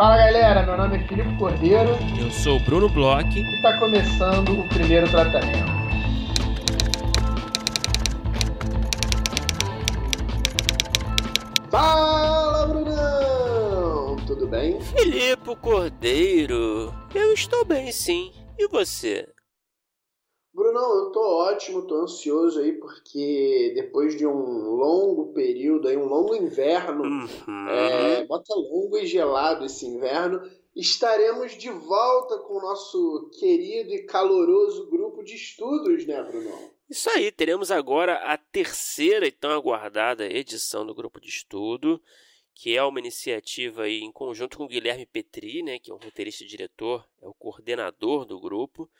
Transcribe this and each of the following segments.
Fala galera, meu nome é Filipe Cordeiro. Eu sou o Bruno Bloch. E está começando o primeiro tratamento. Fala Brunão! Tudo bem? Filipe Cordeiro, eu estou bem sim. E você? Brunão, eu tô ótimo, tô ansioso aí porque depois de um longo período aí, um longo inverno, uhum. é, bota longo e gelado esse inverno, estaremos de volta com o nosso querido e caloroso grupo de estudos, né, Brunão? Isso aí, teremos agora a terceira e tão aguardada edição do grupo de estudo, que é uma iniciativa aí em conjunto com o Guilherme Petri, né, que é um roteirista e diretor, é o coordenador do grupo.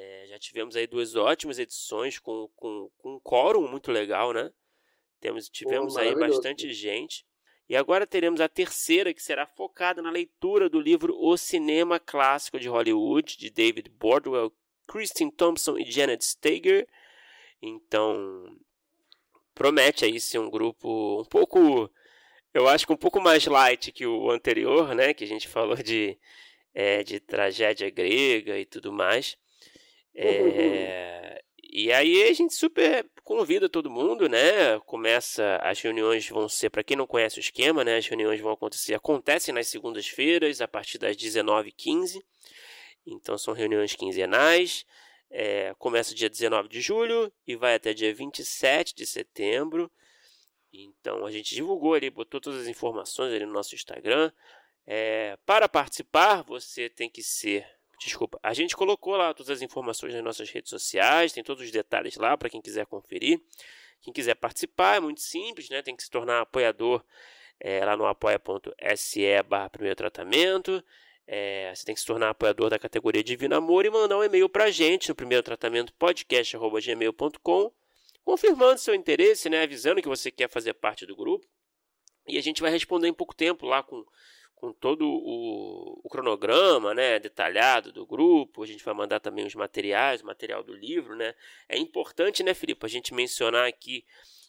É, já tivemos aí duas ótimas edições com, com, com um quórum muito legal, né? Temos, tivemos aí bastante gente. E agora teremos a terceira, que será focada na leitura do livro O Cinema Clássico de Hollywood, de David Bordwell, Christine Thompson e Janet Stager. Então, promete aí ser um grupo um pouco, eu acho que um pouco mais light que o anterior, né? Que a gente falou de, é, de tragédia grega e tudo mais. É, e aí a gente super convida todo mundo, né? Começa, as reuniões vão ser, para quem não conhece o esquema, né? As reuniões vão acontecer, acontecem nas segundas-feiras, a partir das 19h15. Então são reuniões quinzenais. É, começa dia 19 de julho e vai até dia 27 de setembro. Então a gente divulgou ali, botou todas as informações ali no nosso Instagram. É, para participar, você tem que ser Desculpa, a gente colocou lá todas as informações nas nossas redes sociais, tem todos os detalhes lá para quem quiser conferir. Quem quiser participar é muito simples, né? Tem que se tornar apoiador é, lá no apoia.se barra primeiro tratamento. É, você tem que se tornar apoiador da categoria Divino Amor e mandar um e-mail para a gente no primeiro tratamento podcast.gmail.com confirmando seu interesse, né? Avisando que você quer fazer parte do grupo. E a gente vai responder em pouco tempo lá com com todo o, o, cronograma né, detalhado do grupo. A gente vai mandar também os materiais, o material do livro. Né? É importante, né, Felipe, a gente mencionar aqui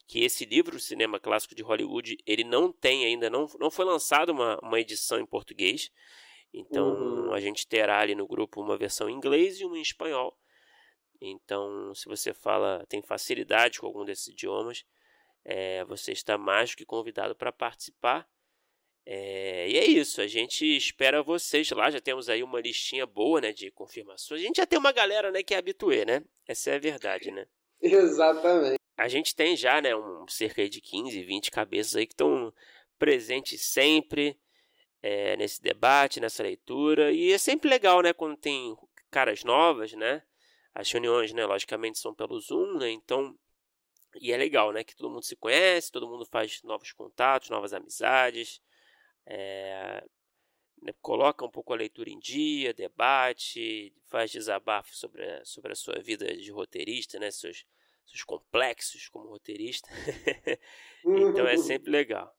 que esse livro, o Cinema Clássico de Hollywood, ele não tem ainda, não, não foi lançado uma, uma edição em português. Então uhum. a gente terá ali no grupo uma versão em inglês e uma em espanhol. Então, se você fala, tem facilidade com algum desses idiomas, é, você está mais do que convidado para participar. É, e é isso, a gente espera vocês lá. Já temos aí uma listinha boa né, de confirmações. A gente já tem uma galera né, que é habituê, né? Essa é a verdade, né? Exatamente. A gente tem já né, um, cerca de 15, 20 cabeças aí que estão presentes sempre é, nesse debate, nessa leitura. E é sempre legal, né? Quando tem caras novas, né? As reuniões, né, logicamente, são pelo Zoom, né? Então, e é legal, né? Que todo mundo se conhece, todo mundo faz novos contatos, novas amizades é, coloca um pouco a leitura em dia, debate, faz desabafo sobre a, sobre a sua vida de roteirista, né? seus, seus complexos como roteirista. então é sempre legal.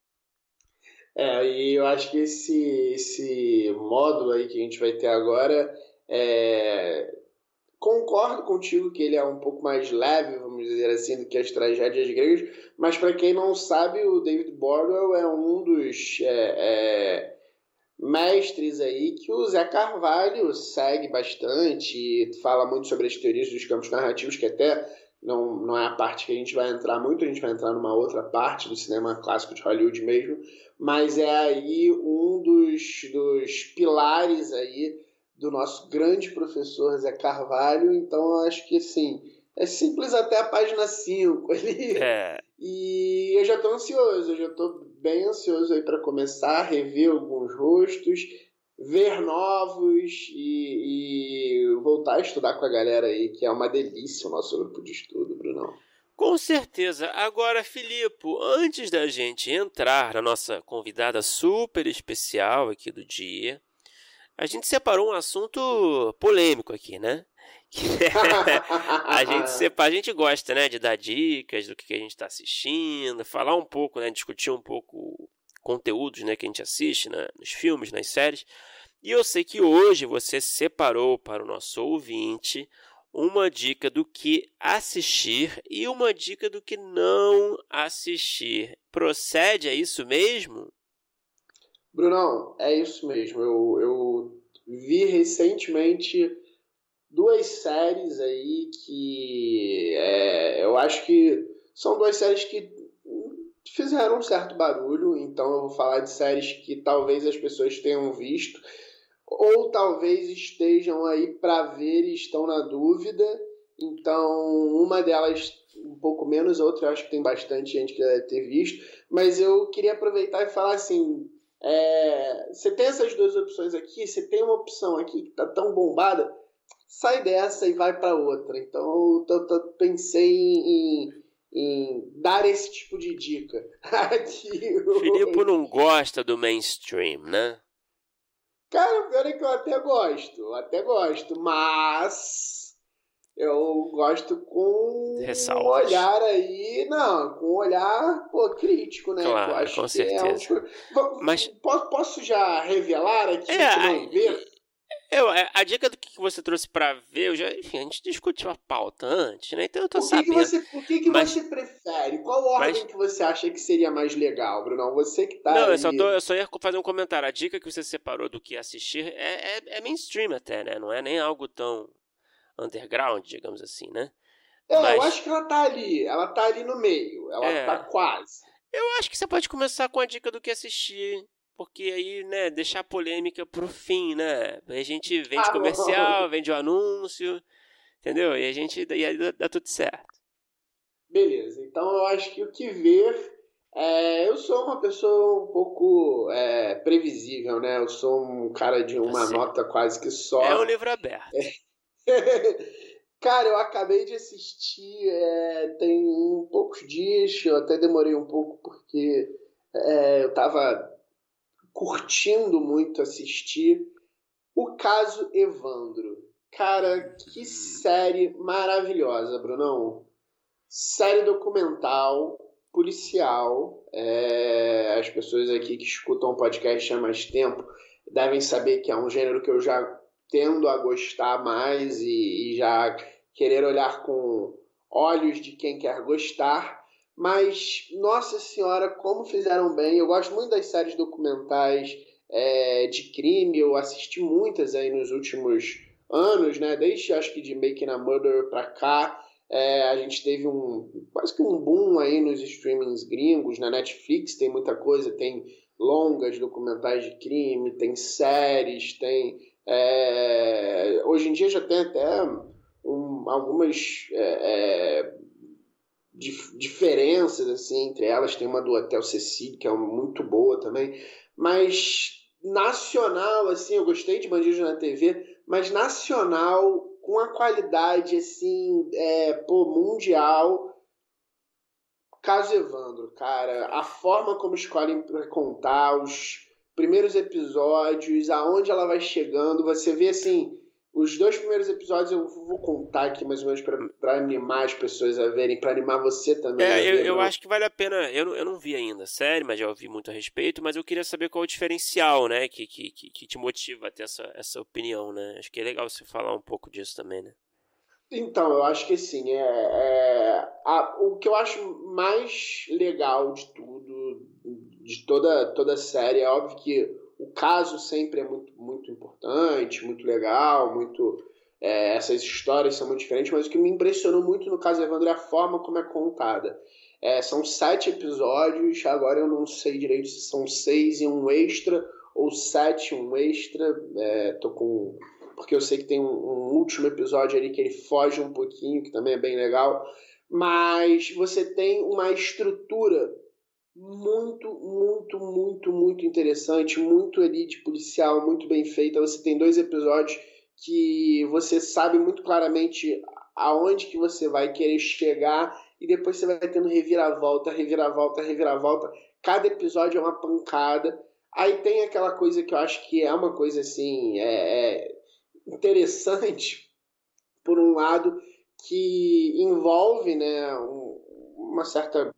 É, e eu acho que esse, esse módulo aí que a gente vai ter agora é, concordo contigo que ele é um pouco mais leve, vamos dizer assim, do que as tragédias gregas, mas para quem não sabe, o David Bordwell é um dos é, é, mestres aí que o Zé Carvalho segue bastante, fala muito sobre as teorias dos campos narrativos, que até não, não é a parte que a gente vai entrar muito, a gente vai entrar numa outra parte do cinema clássico de Hollywood mesmo, mas é aí um dos, dos pilares aí do nosso grande professor Zé Carvalho, então eu acho que assim, é simples até a página 5 ali. É. E eu já estou ansioso, eu já estou bem ansioso aí para começar a rever alguns rostos, ver novos e, e, voltar a estudar com a galera aí, que é uma delícia o nosso grupo de estudo, Brunão. Com certeza. Agora, Filipe, antes da gente entrar na nossa convidada super especial aqui do dia, a gente separou um assunto polêmico aqui, né? a gente separa, a gente gosta, né, de dar dicas do que a gente está assistindo, falar um pouco, né, discutir um pouco conteúdos, né, que a gente assiste né, nos filmes, nas séries. E eu sei que hoje você separou para o nosso ouvinte uma dica do que assistir e uma dica do que não assistir. Procede, é isso mesmo? Brunão, é isso mesmo. Eu, eu vi recentemente duas séries aí que é, eu acho que são duas séries que fizeram um certo barulho, então eu vou falar de séries que talvez as pessoas tenham visto ou talvez estejam aí para ver e estão na dúvida. Então, uma delas um pouco menos, outra eu acho que tem bastante gente que deve ter visto, mas eu queria aproveitar e falar assim, é, você tem essas duas opções aqui, você tem uma opção aqui que tá tão bombada, sai dessa e vai para outra. Então, eu, eu, eu pensei em, em dar esse tipo de dica. Aqui, o Filipe não gosta do mainstream, né? Cara, pior é que eu até gosto, até gosto, mas eu gosto com Ressalvas. um olhar aí, não, com um olhar pô, crítico, né? Claro, com certeza. É um... Mas posso, posso já revelar aqui é, não ver? Eu, é, a dica do que você trouxe para ver, eu já, enfim, a gente discutiu a pauta antes, né? Então eu tô o que sabendo. Que você, o que, que mas, você prefere? Qual ordem mas, que você acha que seria mais legal, Bruno? Você que tá. Não, eu, só tô, eu só ia fazer um comentário. A dica que você separou do que assistir é, é, é mainstream até, né? Não é nem algo tão underground, digamos assim, né? É, mas... eu acho que ela tá ali. Ela tá ali no meio. Ela é, tá quase. Eu acho que você pode começar com a dica do que assistir porque aí, né, deixar a polêmica pro fim, né? A gente vende ah, comercial, vende o anúncio, entendeu? E a gente e aí dá, tudo certo. Beleza, então eu acho que o que ver. É, eu sou uma pessoa um pouco é, previsível, né? Eu sou um cara de uma assim, nota quase que só. É um livro aberto. Cara, eu acabei de assistir é, tem poucos dias, eu até demorei um pouco porque é, eu tava curtindo muito assistir. O caso Evandro. Cara, que série maravilhosa, Brunão. Série documental, policial. É... As pessoas aqui que escutam o podcast há mais tempo devem saber que é um gênero que eu já tendo a gostar mais e, e já querer olhar com olhos de quem quer gostar. Mas, nossa senhora, como fizeram bem. Eu gosto muito das séries documentais é, de crime. Eu assisti muitas aí nos últimos anos, né? Desde acho que de Making a Murder pra cá. É, a gente teve um quase que um boom aí nos streamings gringos, na Netflix tem muita coisa, tem longas documentais de crime, tem séries, tem. É, hoje em dia já tem até um, algumas é, é dif diferenças assim entre elas. Tem uma do Hotel Cecília, que é muito boa também. Mas nacional, assim, eu gostei de Bandidos na TV, mas nacional, com a qualidade, assim, é, pô, mundial. Caso Evandro, cara, a forma como escolhem contar, os primeiros episódios, aonde ela vai chegando, você vê assim os dois primeiros episódios eu vou contar aqui mais ou menos para animar as pessoas a verem, para animar você também. É, eu, eu acho que vale a pena. Eu, eu não vi ainda a série, mas já ouvi muito a respeito. Mas eu queria saber qual é o diferencial, né? Que, que, que te motiva a ter essa, essa opinião, né? Acho que é legal você falar um pouco disso também, né? Então, eu acho que sim. É, é a, o que eu acho mais legal de tudo, de toda, toda a série, é óbvio que o caso sempre é muito, muito importante, muito legal, muito. É, essas histórias são muito diferentes, mas o que me impressionou muito no caso Evandro é a forma como é contada. É, são sete episódios, agora eu não sei direito se são seis e um extra, ou sete um extra. É, tô com. Porque eu sei que tem um, um último episódio ali que ele foge um pouquinho, que também é bem legal. Mas você tem uma estrutura muito, muito, muito, muito interessante, muito ali de policial, muito bem feita. Você tem dois episódios que você sabe muito claramente aonde que você vai querer chegar e depois você vai tendo reviravolta, reviravolta, reviravolta. Cada episódio é uma pancada. Aí tem aquela coisa que eu acho que é uma coisa assim é, é interessante por um lado que envolve né, um, uma certa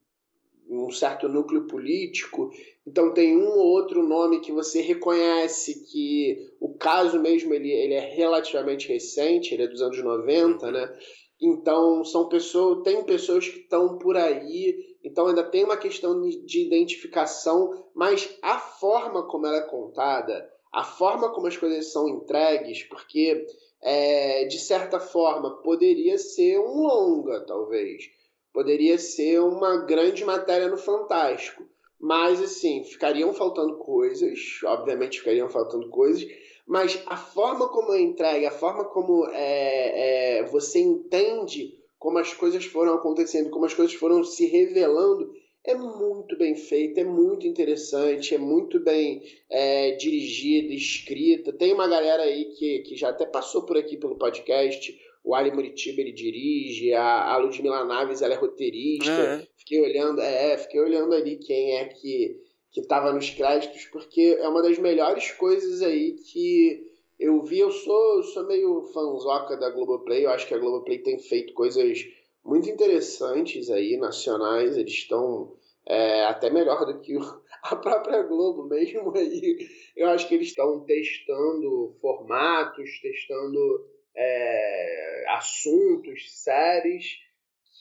um certo núcleo político. Então tem um ou outro nome que você reconhece que o caso mesmo ele, ele é relativamente recente, ele é dos anos 90, né? Então, são pessoas, tem pessoas que estão por aí, então ainda tem uma questão de identificação, mas a forma como ela é contada, a forma como as coisas são entregues, porque é, de certa forma poderia ser um longa, talvez, poderia ser uma grande matéria no Fantástico, mas assim ficariam faltando coisas, obviamente ficariam faltando coisas, mas a forma como é entregue, a forma como é, é, você entende como as coisas foram acontecendo, como as coisas foram se revelando, é muito bem feita, é muito interessante, é muito bem é, dirigida, escrita. Tem uma galera aí que, que já até passou por aqui pelo podcast. O Ali Muritiba ele dirige, a, a Ludmila Naves ela é roteirista. É. Fiquei olhando, é, fiquei olhando ali quem é que que estava nos créditos, porque é uma das melhores coisas aí que eu vi. Eu sou, sou meio fanzoca da Globoplay, eu acho que a Globoplay tem feito coisas muito interessantes aí, nacionais, eles estão é, até melhor do que a própria Globo mesmo aí. Eu acho que eles estão testando formatos, testando é, assuntos, séries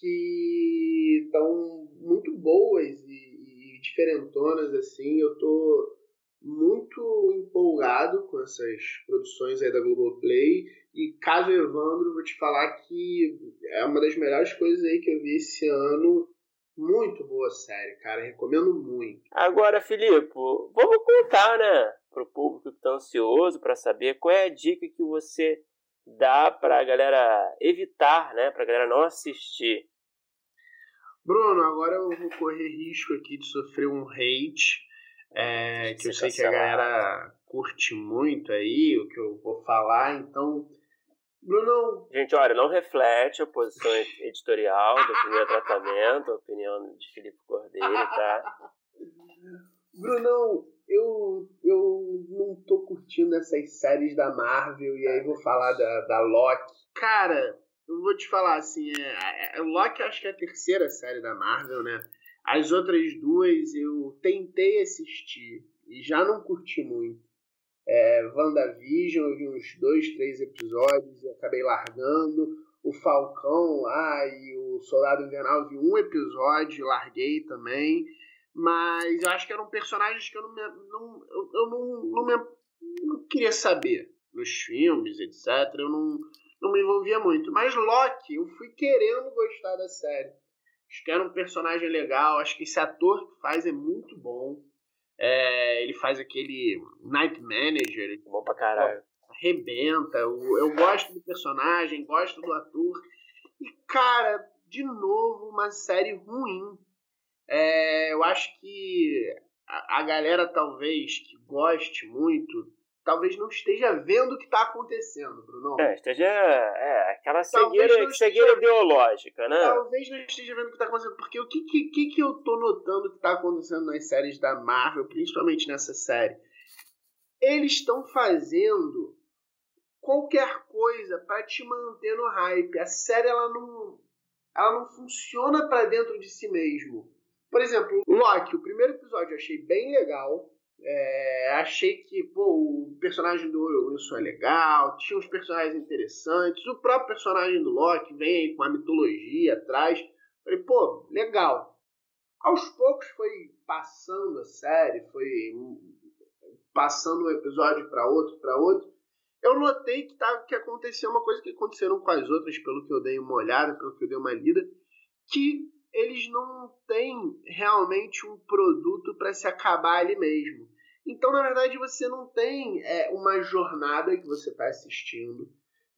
que estão muito boas e diferentonas, assim. Eu tô muito empolgado com essas produções aí da Globoplay. E caso Evandro, vou te falar que é uma das melhores coisas aí que eu vi esse ano. Muito boa série, cara. Recomendo muito. Agora, Filipe, vamos contar, né? Pro público que tá ansioso para saber qual é a dica que você dá pra galera evitar, né? Pra galera não assistir Bruno, agora eu vou correr risco aqui de sofrer um hate, é, que eu sei que a galera curte muito aí, o que eu vou falar, então. Bruno. Gente, olha, não reflete a posição editorial do primeiro tratamento, a opinião de Felipe Cordeiro, tá? Brunão, eu, eu não tô curtindo essas séries da Marvel, e aí vou falar da, da Loki. Cara, eu vou te falar assim, é, é, Loki acho que é a terceira série da Marvel, né? As outras duas eu tentei assistir e já não curti muito. É, WandaVision, eu vi uns dois, três episódios e acabei largando. O Falcão lá e o Soldado Invernal, eu vi um episódio, larguei também. Mas eu acho que eram personagens que eu não, me, não, eu, eu não, não, me, não queria saber nos filmes, etc. Eu não, não me envolvia muito. Mas Loki, eu fui querendo gostar da série. Acho que era um personagem legal, acho que esse ator que faz é muito bom. É, ele faz aquele Night Manager. Bom pra caralho. Arrebenta. Eu, eu gosto do personagem, gosto do ator. E, cara, de novo, uma série ruim. É, eu acho que a, a galera talvez que goste muito talvez não esteja vendo o que está acontecendo, Bruno. É, esteja. É, aquela cegueira, cegueira ideológica, né? Talvez não esteja vendo o que está acontecendo, porque o que, que, que eu tô notando que está acontecendo nas séries da Marvel, principalmente nessa série? Eles estão fazendo qualquer coisa para te manter no hype. A série ela não, ela não funciona para dentro de si mesmo. Por exemplo, Loki, o primeiro episódio eu achei bem legal é, achei que pô, o personagem do Wilson é legal, tinha uns personagens interessantes, o próprio personagem do Loki vem com a mitologia atrás. Falei, pô, legal. Aos poucos foi passando a série, foi passando um episódio para outro, para outro. Eu notei que, tá, que aconteceu uma coisa que aconteceram com as outras, pelo que eu dei uma olhada, pelo que eu dei uma lida, que eles não têm realmente um produto para se acabar ali mesmo. Então, na verdade, você não tem é, uma jornada que você está assistindo.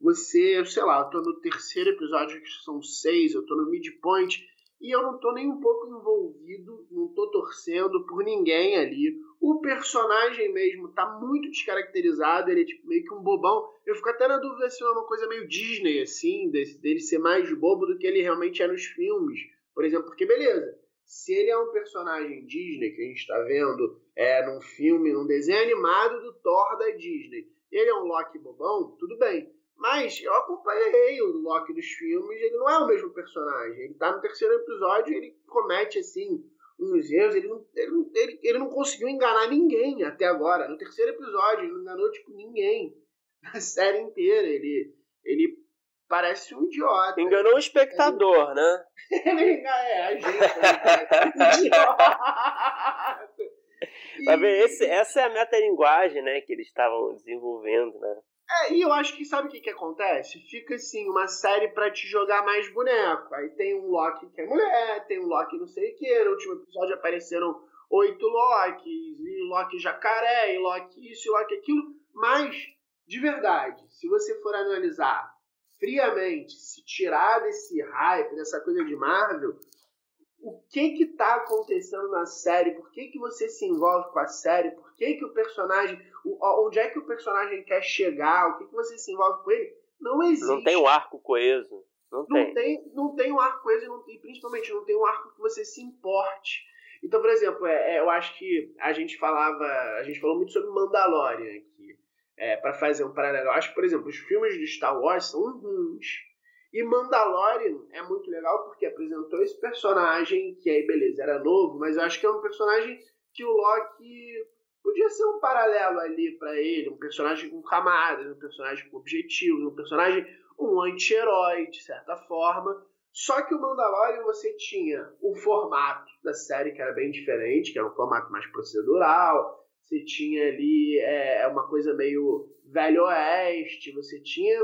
Você, sei lá, eu tô no terceiro episódio, que são seis, eu tô no midpoint, e eu não tô nem um pouco envolvido, não tô torcendo por ninguém ali. O personagem mesmo tá muito descaracterizado, ele é tipo meio que um bobão. Eu fico até na dúvida se é uma coisa meio Disney, assim, desse, dele ser mais bobo do que ele realmente é nos filmes. Por exemplo, porque beleza, se ele é um personagem Disney que a gente está vendo é, num filme, num desenho animado do Thor da Disney, ele é um Loki bobão, tudo bem. Mas eu acompanhei o Loki dos filmes, ele não é o mesmo personagem. Ele tá no terceiro episódio e ele comete, assim, uns erros. Ele não, ele, não, ele, ele não conseguiu enganar ninguém até agora. No terceiro episódio, ele não enganou, tipo, ninguém. Na série inteira. Ele, ele parece um idiota. Enganou o espectador, né? é, a gente. É idiota. Vai ver, esse, essa é a metalinguagem, né, que eles estavam desenvolvendo, né? É, e eu acho que sabe o que, que acontece? Fica assim, uma série para te jogar mais boneco. Aí tem um Loki que é mulher, tem um Loki não sei o que. No último episódio apareceram oito Lokis, e Loki jacaré, e Loki isso, e Loki aquilo. Mas, de verdade, se você for analisar friamente, se tirar desse hype, dessa coisa de Marvel, o que que tá acontecendo na série, por que que você se envolve com a série, por que que o personagem, onde é que o personagem quer chegar, o que que você se envolve com ele, não existe. Não tem um arco coeso. Não, não tem. tem. Não tem um arco coeso e, não, e principalmente não tem um arco que você se importe. Então, por exemplo, é, é, eu acho que a gente falava, a gente falou muito sobre Mandalorian aqui, é, para fazer um paralelo. Eu acho por exemplo, os filmes de Star Wars são ruins. E Mandalorian é muito legal porque apresentou esse personagem que aí, beleza, era novo, mas eu acho que é um personagem que o Loki podia ser um paralelo ali para ele, um personagem com camadas, um personagem com objetivos, um personagem, um anti-herói, de certa forma. Só que o Mandalorian você tinha o formato da série que era bem diferente, que era um formato mais procedural, você tinha ali é, uma coisa meio velho oeste, você tinha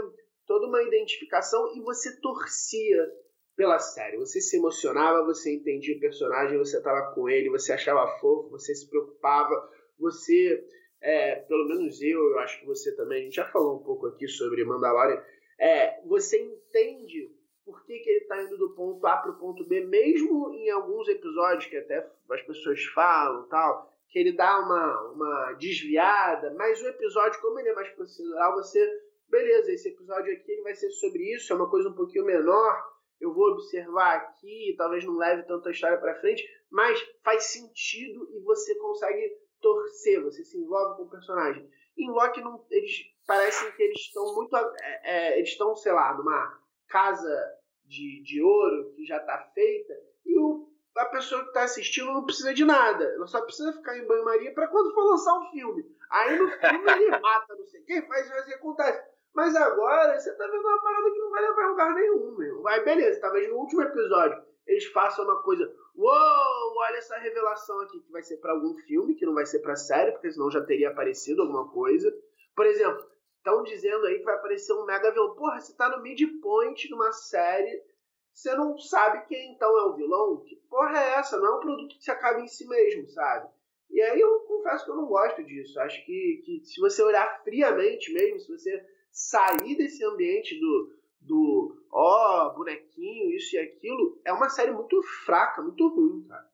toda uma identificação e você torcia pela série. Você se emocionava, você entendia o personagem, você estava com ele, você achava fofo, você se preocupava, você, é, pelo menos eu, eu acho que você também, a gente já falou um pouco aqui sobre Mandalorian, é, você entende por que, que ele está indo do ponto A para o ponto B, mesmo em alguns episódios que até as pessoas falam tal, que ele dá uma, uma desviada, mas o episódio, como ele é mais procedural, você beleza, esse episódio aqui ele vai ser sobre isso, é uma coisa um pouquinho menor, eu vou observar aqui, talvez não leve tanta história para frente, mas faz sentido e você consegue torcer, você se envolve com o personagem. Em Loki, não, eles parecem que eles estão muito. É, é, eles estão, sei lá, numa casa de, de ouro que já está feita e o, a pessoa que está assistindo não precisa de nada. Ela só precisa ficar em banho-maria para quando for lançar um filme. Aí no filme ele mata, não sei quem, faz, faz e acontece. Mas agora você tá vendo uma parada que não vai levar a lugar nenhum, meu. Vai, beleza, talvez no último episódio eles façam uma coisa. Uou, olha essa revelação aqui, que vai ser para algum filme, que não vai ser pra série, porque senão já teria aparecido alguma coisa. Por exemplo, estão dizendo aí que vai aparecer um mega vilão. Porra, você tá no midpoint de uma série, você não sabe quem então é o vilão? Que porra é essa? Não é um produto que se acaba em si mesmo, sabe? E aí eu confesso que eu não gosto disso. Acho que, que se você olhar friamente mesmo, se você sair desse ambiente do, do ó, bonequinho, isso e aquilo, é uma série muito fraca, muito ruim, cara.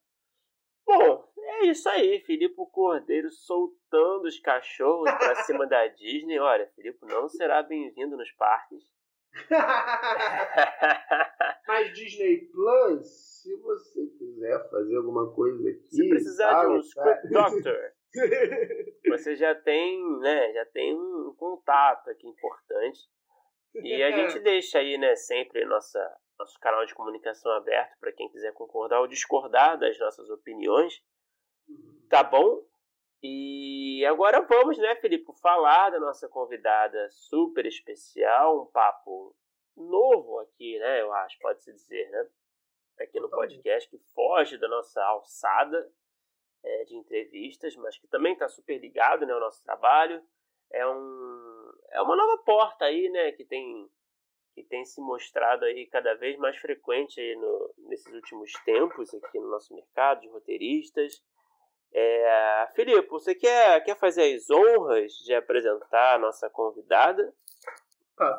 Bom, é isso aí, Filipe Cordeiro soltando os cachorros pra cima da Disney. Olha, Filipe não será bem-vindo nos parques. Mas Disney Plus, se você quiser fazer alguma coisa aqui. Se precisar de um Script Doctor. você já tem, né, já tem um contato aqui importante. E a gente deixa aí, né, sempre nossa, nosso canal de comunicação aberto para quem quiser concordar ou discordar das nossas opiniões. Tá bom? E agora vamos, né, Felipe, falar da nossa convidada super especial, um papo novo aqui, né, eu acho, pode-se dizer, né? Aqui no podcast, que foge da nossa alçada, é, de entrevistas, mas que também está super ligado né, ao nosso trabalho. É, um, é uma nova porta aí, né, que tem, que tem se mostrado aí cada vez mais frequente aí no, nesses últimos tempos aqui no nosso mercado de roteiristas. É, Filipe, você quer, quer fazer as honras de apresentar a nossa convidada?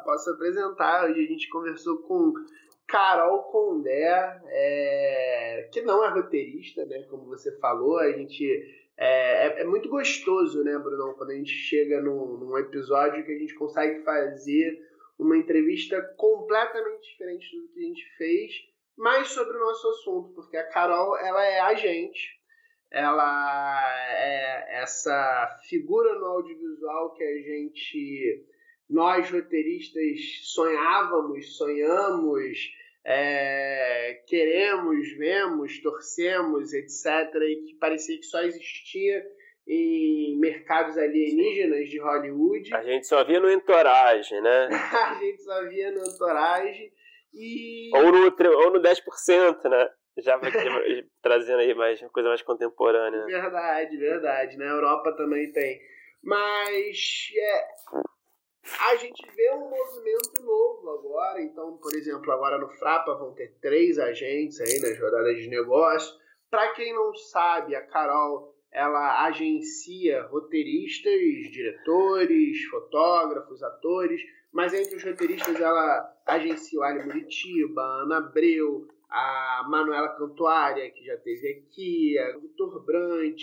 posso apresentar. Hoje a gente conversou com Carol Condé, é, que não é roteirista, né? Como você falou, a gente é, é, é, muito gostoso, né, Bruno, quando a gente chega num, num, episódio que a gente consegue fazer uma entrevista completamente diferente do que a gente fez, mas sobre o nosso assunto, porque a Carol ela é a gente, ela é essa figura no audiovisual que a gente nós roteiristas sonhávamos, sonhamos, é, queremos, vemos, torcemos, etc., e que parecia que só existia em mercados alienígenas de Hollywood. A gente só via no Entourage, né? a gente só via no Entourage. E... Ou no, ou no 10%, né? Já trazendo aí mais uma coisa mais contemporânea. Verdade, verdade. Na Europa também tem. Mas é, a gente vê um movimento novo agora. Então, por exemplo, agora no Frapa vão ter três agentes aí nas rodadas de negócio. Para quem não sabe, a Carol ela agencia roteiristas, diretores, fotógrafos, atores, mas entre os roteiristas ela agencia o Ali Muritiba, Ana Abreu, a Manuela Cantuária, que já teve aqui, a Vitor Brant.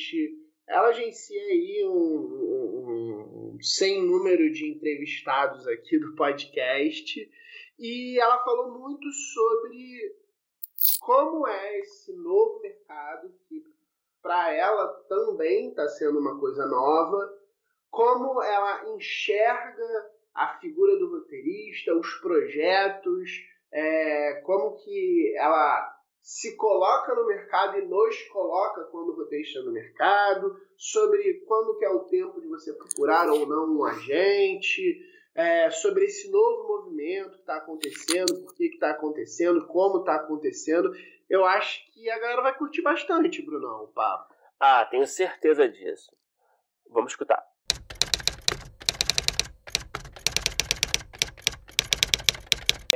Ela agencia aí um, um, um sem número de entrevistados aqui do podcast e ela falou muito sobre como é esse novo mercado que para ela também está sendo uma coisa nova, como ela enxerga a figura do roteirista, os projetos, é, como que ela se coloca no mercado e nos coloca quando o roteirista no mercado, sobre quando que é o tempo de você procurar ou não um agente, é, sobre esse novo movimento que está acontecendo, por que está acontecendo, como está acontecendo. Eu acho que a galera vai curtir bastante, Brunão, o papo. Ah, tenho certeza disso. Vamos escutar.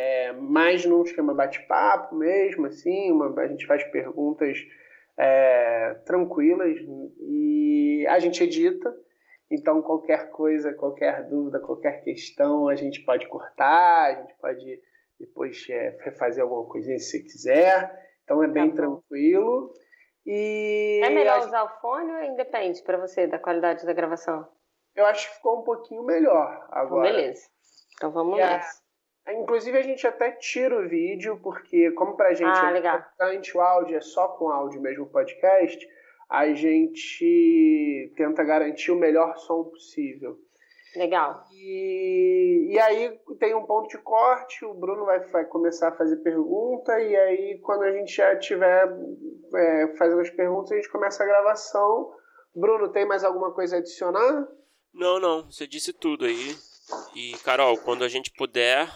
É, mais num esquema bate-papo mesmo, assim, uma, a gente faz perguntas é, tranquilas e a gente edita. Então, qualquer coisa, qualquer dúvida, qualquer questão, a gente pode cortar, a gente pode depois é, refazer alguma coisinha se quiser. Então, é bem tá tranquilo. E é melhor usar o fone ou independe para você da qualidade da gravação? Eu acho que ficou um pouquinho melhor agora. Então, beleza. Então vamos lá. Inclusive a gente até tira o vídeo, porque como pra gente ah, é legal. importante o áudio, é só com áudio mesmo o podcast, a gente tenta garantir o melhor som possível. Legal. E, e aí tem um ponto de corte, o Bruno vai, vai começar a fazer pergunta, e aí quando a gente já tiver é, fazendo as perguntas, a gente começa a gravação. Bruno, tem mais alguma coisa a adicionar? Não, não, você disse tudo aí. E, Carol, quando a gente puder,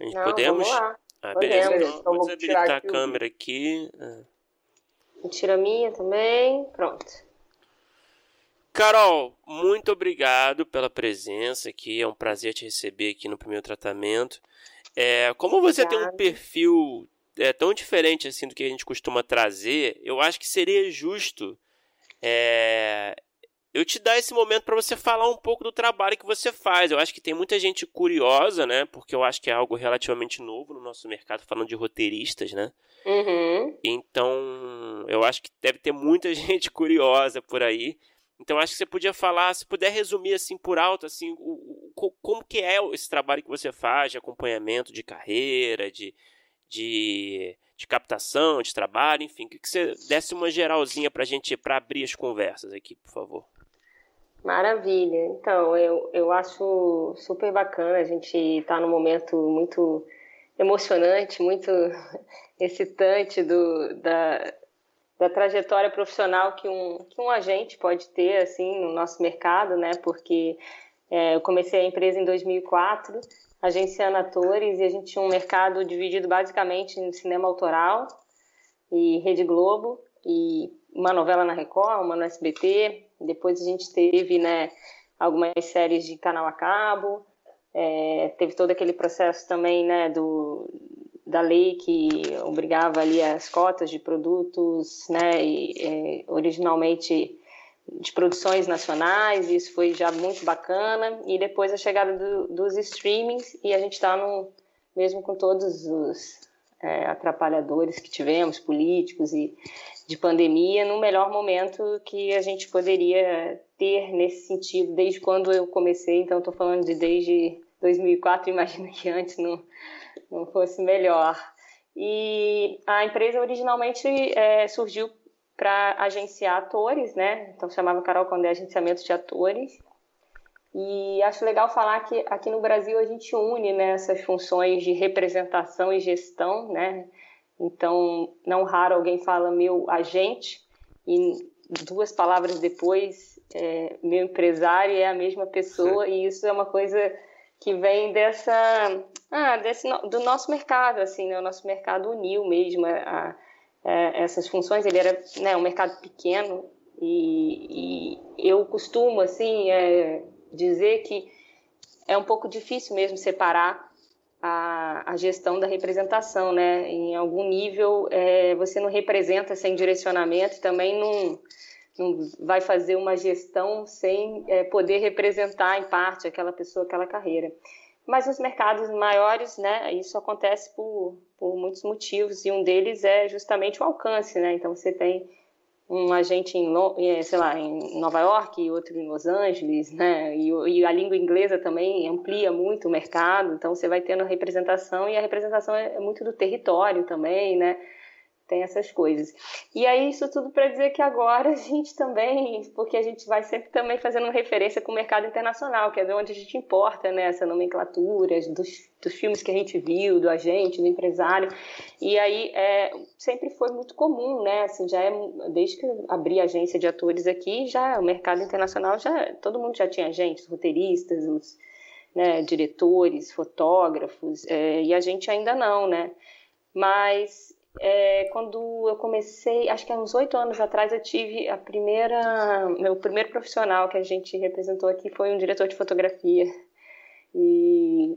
a gente Não, podemos? vamos lá. Ah, Podemos. beleza. Então, Então, vou desabilitar tirar a o câmera aqui. Ah. Tira a minha também. Pronto. Carol, muito obrigado pela presença aqui. É um prazer te receber aqui no primeiro tratamento. É, como você tem um Obrigada. perfil é, tão diferente assim do que a gente costuma trazer, eu acho que seria justo é, eu te dar esse momento para você falar um pouco do trabalho que você faz. Eu acho que tem muita gente curiosa, né? Porque eu acho que é algo relativamente novo no nosso mercado, falando de roteiristas, né? Uhum. Então, eu acho que deve ter muita gente curiosa por aí. Então, acho que você podia falar, se puder resumir assim por alto, assim, o, o, como que é esse trabalho que você faz de acompanhamento de carreira, de, de, de captação, de trabalho, enfim, que, que você desse uma geralzinha pra gente, para abrir as conversas aqui, por favor. Maravilha. Então, eu, eu acho super bacana. A gente está num momento muito emocionante, muito excitante do, da, da trajetória profissional que um, que um agente pode ter assim no nosso mercado, né? Porque é, eu comecei a empresa em 2004, agenciando atores, e a gente tinha um mercado dividido basicamente em cinema autoral e Rede Globo, e uma novela na Record, uma no SBT. Depois a gente teve né, algumas séries de canal a cabo, é, teve todo aquele processo também né, do, da lei que obrigava ali as cotas de produtos, né, e, é, originalmente de produções nacionais, isso foi já muito bacana, e depois a chegada do, dos streamings, e a gente está mesmo com todos os é, atrapalhadores que tivemos, políticos e de pandemia, no melhor momento que a gente poderia ter nesse sentido, desde quando eu comecei, então estou falando de desde 2004, imagino que antes não, não fosse melhor. E a empresa originalmente é, surgiu para agenciar atores, né? Então chamava Carol Condé Agenciamento de Atores. E acho legal falar que aqui no Brasil a gente une né, essas funções de representação e gestão, né? Então, não raro alguém fala meu agente, e duas palavras depois, é, meu empresário é a mesma pessoa Sim. e isso é uma coisa que vem dessa ah, desse, do nosso mercado, assim, né? O nosso mercado uniu mesmo a, a, a essas funções. Ele era né, um mercado pequeno e, e eu costumo, assim, é, dizer que é um pouco difícil mesmo separar a, a gestão da representação, né? Em algum nível, é, você não representa sem direcionamento e também não, não vai fazer uma gestão sem é, poder representar em parte aquela pessoa, aquela carreira. Mas nos mercados maiores, né, isso acontece por, por muitos motivos e um deles é justamente o alcance, né? Então você tem um agente em, eh, sei lá, em Nova York e outro em Los Angeles, né? E, e, a língua inglesa também amplia muito o mercado, então você vai tendo representação e a representação é muito do território também, né? Tem essas coisas. E aí, isso tudo para dizer que agora a gente também, porque a gente vai sempre também fazendo referência com o mercado internacional, que é de onde a gente importa né, essa nomenclatura dos, dos filmes que a gente viu, do agente, do empresário. E aí, é, sempre foi muito comum, né? Assim, já é, desde que eu abri a agência de atores aqui, já o mercado internacional, já todo mundo já tinha agentes, roteiristas, os né, diretores, fotógrafos, é, e a gente ainda não, né? Mas é, quando eu comecei, acho que há uns oito anos atrás, eu tive a primeira, meu primeiro profissional que a gente representou aqui foi um diretor de fotografia e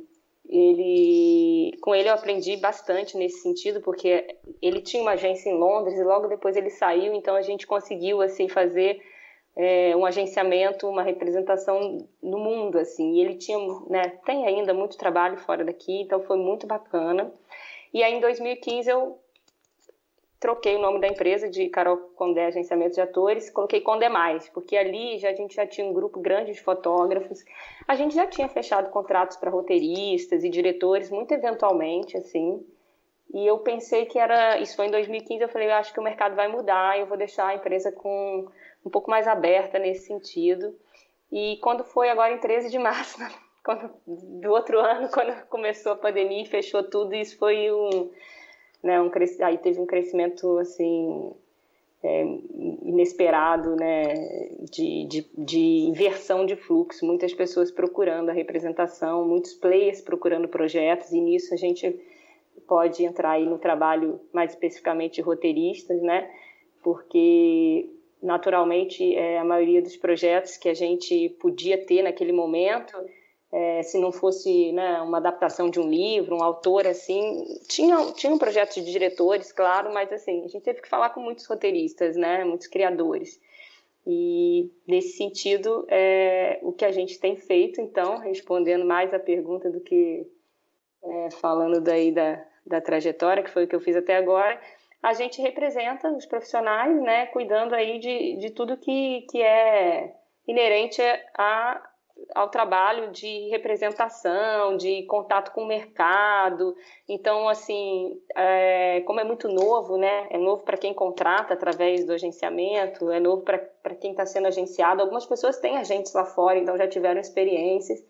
ele, com ele eu aprendi bastante nesse sentido porque ele tinha uma agência em Londres e logo depois ele saiu, então a gente conseguiu assim fazer é, um agenciamento, uma representação no mundo assim. E ele tinha, né, tem ainda muito trabalho fora daqui, então foi muito bacana. E aí em 2015 eu troquei o nome da empresa de Carol Condé Agenciamento de Atores, coloquei Condé Mais, porque ali já, a gente já tinha um grupo grande de fotógrafos, a gente já tinha fechado contratos para roteiristas e diretores, muito eventualmente, assim, e eu pensei que era, isso foi em 2015, eu falei, eu acho que o mercado vai mudar, eu vou deixar a empresa com um pouco mais aberta nesse sentido, e quando foi agora em 13 de março, quando, do outro ano, quando começou a pandemia e fechou tudo, isso foi um né, um aí teve um crescimento assim é, inesperado, né, de, de, de, inversão de fluxo, muitas pessoas procurando a representação, muitos players procurando projetos, e nisso a gente pode entrar aí no trabalho mais especificamente de roteiristas, né, porque naturalmente é, a maioria dos projetos que a gente podia ter naquele momento é, se não fosse né, uma adaptação de um livro, um autor assim, tinha, tinha um projeto de diretores, claro, mas assim, a gente teve que falar com muitos roteiristas, né, muitos criadores. E nesse sentido, é, o que a gente tem feito, então, respondendo mais a pergunta do que é, falando daí da, da trajetória, que foi o que eu fiz até agora, a gente representa os profissionais, né, cuidando aí de, de tudo que, que é inerente a ao trabalho de representação, de contato com o mercado. Então, assim, é, como é muito novo, né? É novo para quem contrata através do agenciamento, é novo para quem está sendo agenciado. Algumas pessoas têm agentes lá fora, então já tiveram experiências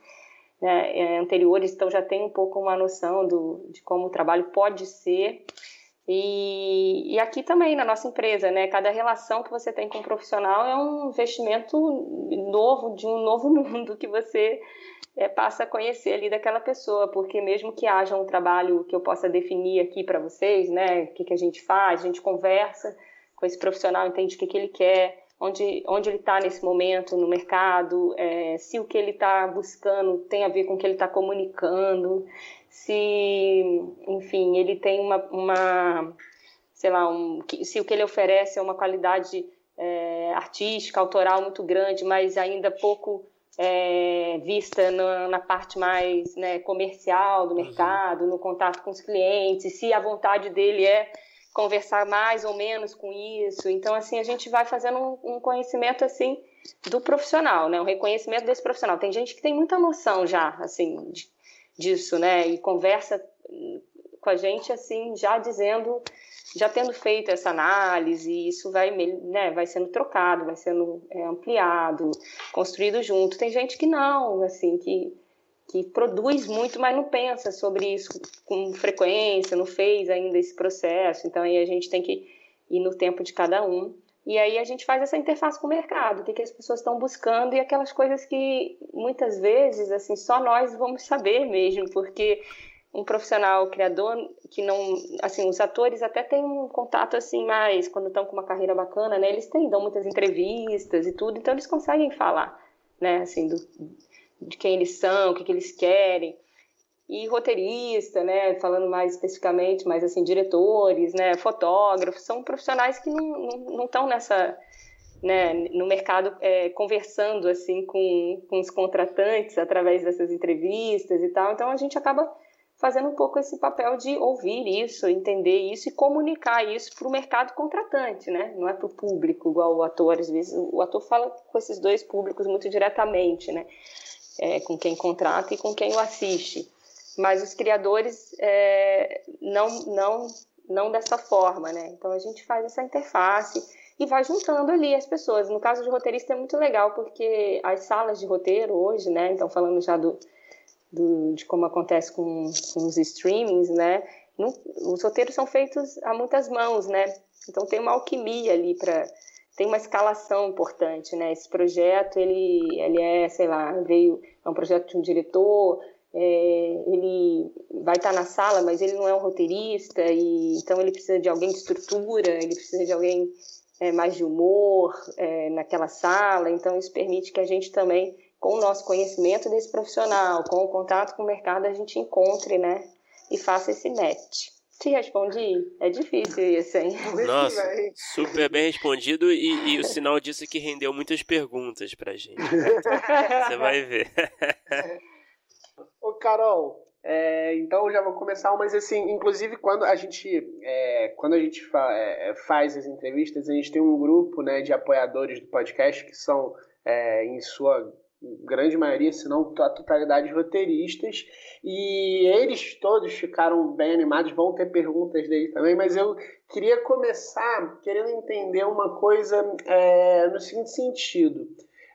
né, é, anteriores, então já tem um pouco uma noção do, de como o trabalho pode ser. E, e, aqui também na nossa empresa, né? Cada relação que você tem com um profissional é um investimento novo de um novo mundo que você é, passa a conhecer ali daquela pessoa, porque mesmo que haja um trabalho que eu possa definir aqui para vocês, né? O que, que a gente faz, a gente conversa com esse profissional, entende o que, que ele quer, onde, onde ele está nesse momento no mercado, é, se o que ele está buscando tem a ver com o que ele está comunicando se, enfim, ele tem uma, uma sei lá, um, se o que ele oferece é uma qualidade é, artística, autoral muito grande, mas ainda pouco é, vista na, na, parte mais né, comercial do uhum. mercado, no contato com os clientes, se a vontade dele é conversar mais ou menos com isso. Então, assim, a gente vai fazendo um, um conhecimento, assim, do profissional, né? Um reconhecimento desse profissional. Tem gente que tem muita noção já, assim, de disso, né? E conversa com a gente assim, já dizendo, já tendo feito essa análise, isso vai, né, vai sendo trocado, vai sendo é, ampliado, construído junto. Tem gente que não, assim, que que produz muito, mas não pensa sobre isso com frequência, não fez ainda esse processo. Então aí a gente tem que ir no tempo de cada um E aí a gente faz essa interface com o mercado, o que, que as pessoas estão buscando e aquelas coisas que muitas vezes assim só nós vamos saber mesmo, porque um profissional criador que não, assim, os atores até têm um contato assim mais quando estão com uma carreira bacana, né? Eles têm dão muitas entrevistas e tudo, então eles conseguem falar, né? Assim, do, de quem eles são, o que, que eles querem e roteirista, né, falando mais especificamente, mais assim, diretores, né, fotógrafos, são profissionais que não estão nessa, né, no mercado é, conversando assim com, com os contratantes através dessas entrevistas e tal, então a gente acaba fazendo um pouco esse papel de ouvir isso, entender isso e comunicar isso para o mercado contratante, né? Não é para o público, igual o ator. Às vezes o ator fala com esses dois públicos muito diretamente, né? É, com quem contrata e com quem o assiste mas os criadores é, não, não, não dessa forma, né? Então a gente faz essa interface e vai juntando ali as pessoas. No caso de roteirista é muito legal porque as salas de roteiro hoje, né? Então falando já do, do de como acontece com, com os streamings, né? No, os roteiros são feitos a muitas mãos, né? Então tem uma alquimia ali para tem uma escalação importante, né? Esse projeto ele ele é, sei lá, veio é um projeto de um diretor é, ele vai estar na sala, mas ele não é um roteirista, e então ele precisa de alguém de estrutura, ele precisa de alguém é, mais de humor é, naquela sala, então isso permite que a gente também, com o nosso conhecimento desse profissional, com o contato com o mercado, a gente encontre, né, e faça esse match. Te respondi? É difícil isso, hein? Nossa, super bem respondido e, e o sinal disso é que rendeu muitas perguntas pra gente. Você vai ver. Ô, Carol, é, então já vou começar, mas assim, inclusive quando a gente, é, quando a gente fa é, faz as entrevistas, a gente tem um grupo né, de apoiadores do podcast que são, é, em sua grande maioria, se não a totalidade, roteiristas, e eles todos ficaram bem animados, vão ter perguntas dele também, mas eu queria começar querendo entender uma coisa é, no seguinte sentido.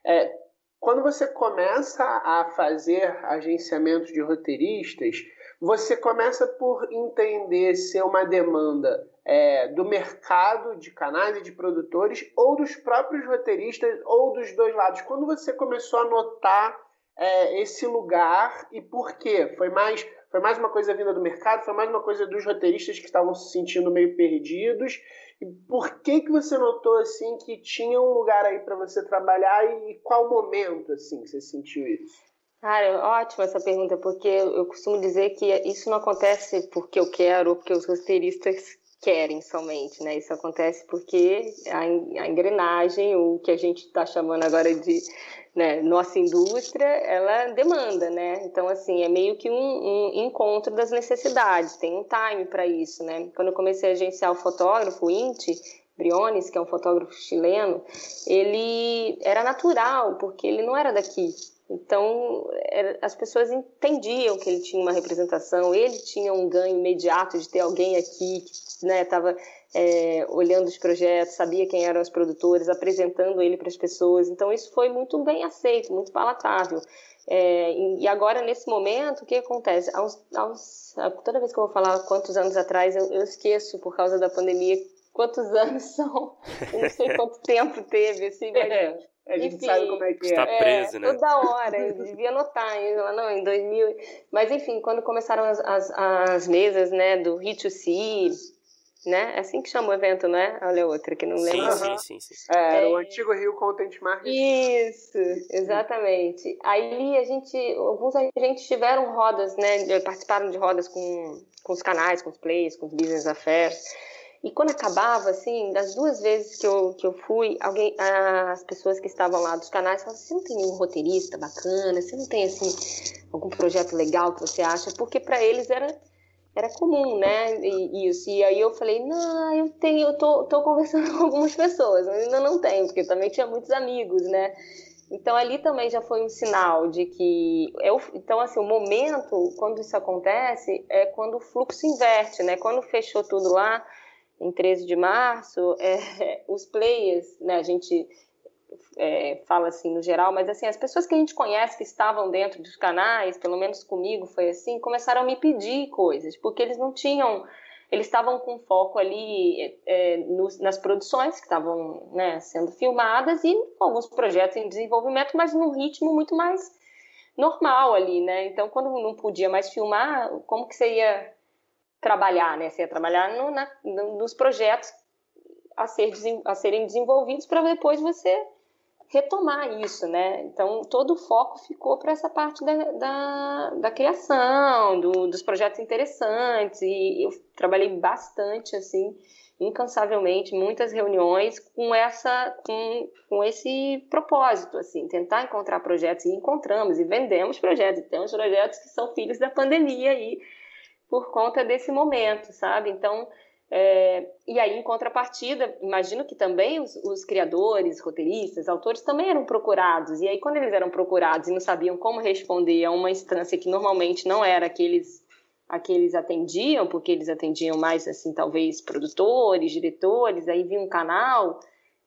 É, quando você começa a fazer agenciamento de roteiristas, você começa por entender se é uma demanda é, do mercado de canais e de produtores ou dos próprios roteiristas ou dos dois lados. Quando você começou a notar é, esse lugar e por quê? Foi mais foi mais uma coisa vinda do mercado, foi mais uma coisa dos roteiristas que estavam se sentindo meio perdidos e por que que você notou assim que tinha um lugar aí para você trabalhar e qual momento assim que você sentiu isso? Cara, ótima essa pergunta, porque eu costumo dizer que isso não acontece porque eu quero ou porque os roteiristas querem somente, né? Isso acontece porque a, engrenagem, o que a gente está chamando agora de né, nossa indústria, ela demanda, né? Então, assim, é meio que um, um encontro das necessidades, tem um time para isso, né? Quando eu comecei a agenciar o fotógrafo, o Inti Briones, que é um fotógrafo chileno, ele era natural, porque ele não era daqui, então, era, as pessoas entendiam que ele tinha uma representação, ele tinha um ganho imediato de ter alguém aqui que estava né, é, olhando os projetos, sabia quem eram os produtores, apresentando ele para as pessoas. Então, isso foi muito bem aceito, muito palatável. É, e agora, nesse momento, o que acontece? Aos, aos, toda vez que eu vou falar quantos anos atrás, eu, eu esqueço, por causa da pandemia, quantos anos são. Eu não sei quanto tempo teve, assim, mas... É. A gente enfim, sabe como é que é. Está preso, é, né? Toda hora, eu devia anotar, lá não, em 2000. Mas enfim, quando começaram as, as, as mesas, né, do Hit2C, né? É assim que chama o evento, né? Olha outra que não lembro. Sim, sim, sim, sim. É, era o antigo Rio Content Market. Isso, exatamente. Aí a gente, alguns agentes tiveram rodas, né? Participaram de rodas com, com os canais, com os players, com os business affairs. E quando acabava, assim, das duas vezes que eu, que eu fui, alguém, as pessoas que estavam lá dos canais falavam: você não tem nenhum roteirista bacana? Você não tem, assim, algum projeto legal que você acha? Porque para eles era, era comum, né? E, isso. E aí eu falei: não, eu tenho, eu tô, tô conversando com algumas pessoas, mas ainda não tenho, porque também tinha muitos amigos, né? Então ali também já foi um sinal de que eu, então assim o momento quando isso acontece é quando o fluxo inverte, né? Quando fechou tudo lá, em 13 de março, é, os players, né, a gente é, fala assim no geral, mas assim, as pessoas que a gente conhece que estavam dentro dos canais, pelo menos comigo foi assim, começaram a me pedir coisas, porque eles não tinham eles estavam com foco ali é, é nos, nas produções que estavam né, sendo filmadas e alguns projetos em desenvolvimento, mas num ritmo muito mais normal ali, né? Então, quando não podia mais filmar, como que você ia trabalhar, né? Você ia trabalhar no, na, nos projetos a, ser, a serem desenvolvidos para depois você retomar isso, né? Então, todo o foco ficou para essa parte da, da, da criação, do, dos projetos interessantes, e eu trabalhei bastante, assim, incansavelmente, muitas reuniões com essa com, com esse propósito, assim, tentar encontrar projetos, e encontramos, e vendemos projetos, e temos projetos que são filhos da pandemia aí, por conta desse momento, sabe? Então, é, e aí, em contrapartida, imagino que também os, os, criadores, roteiristas, autores também eram procurados. E aí, quando eles eram procurados e não sabiam como responder a uma instância que normalmente não era aqueles a que eles atendiam, porque eles atendiam mais, assim, talvez produtores, diretores, aí vinha um canal,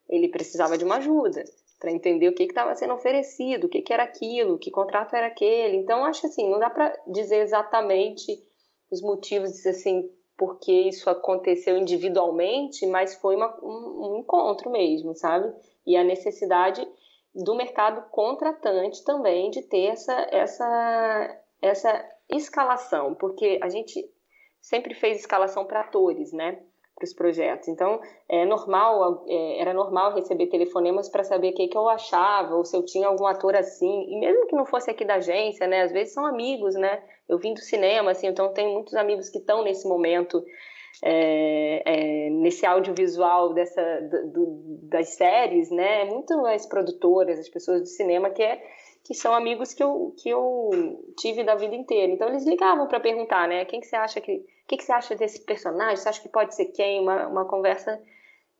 ele precisava de uma ajuda para entender o que estava sendo oferecido, o que, que era aquilo, que contrato era aquele. Então, acho assim, não dá para dizer exatamente os motivos, assim, porque isso aconteceu individualmente, mas foi uma, um, um encontro mesmo, sabe? E a necessidade do mercado contratante também de ter essa, essa, essa escalação, porque a gente sempre fez escalação para atores, né? Para os projetos. Então, é normal, é, era normal receber telefonemas para saber o que, que eu achava, ou se eu tinha algum ator assim, e mesmo que não fosse aqui da agência, né? Às vezes são amigos, né? eu vim do cinema, assim, então tenho muitos amigos que estão nesse momento, é, é, nesse audiovisual dessa, do, das séries, né? Muito as produtoras, as pessoas do cinema que, é, que são amigos que eu, que eu tive da vida inteira. Então eles ligavam para perguntar, né? Quem que você acha que, que, que você acha desse personagem? Você acha que pode ser quem? Uma, uma conversa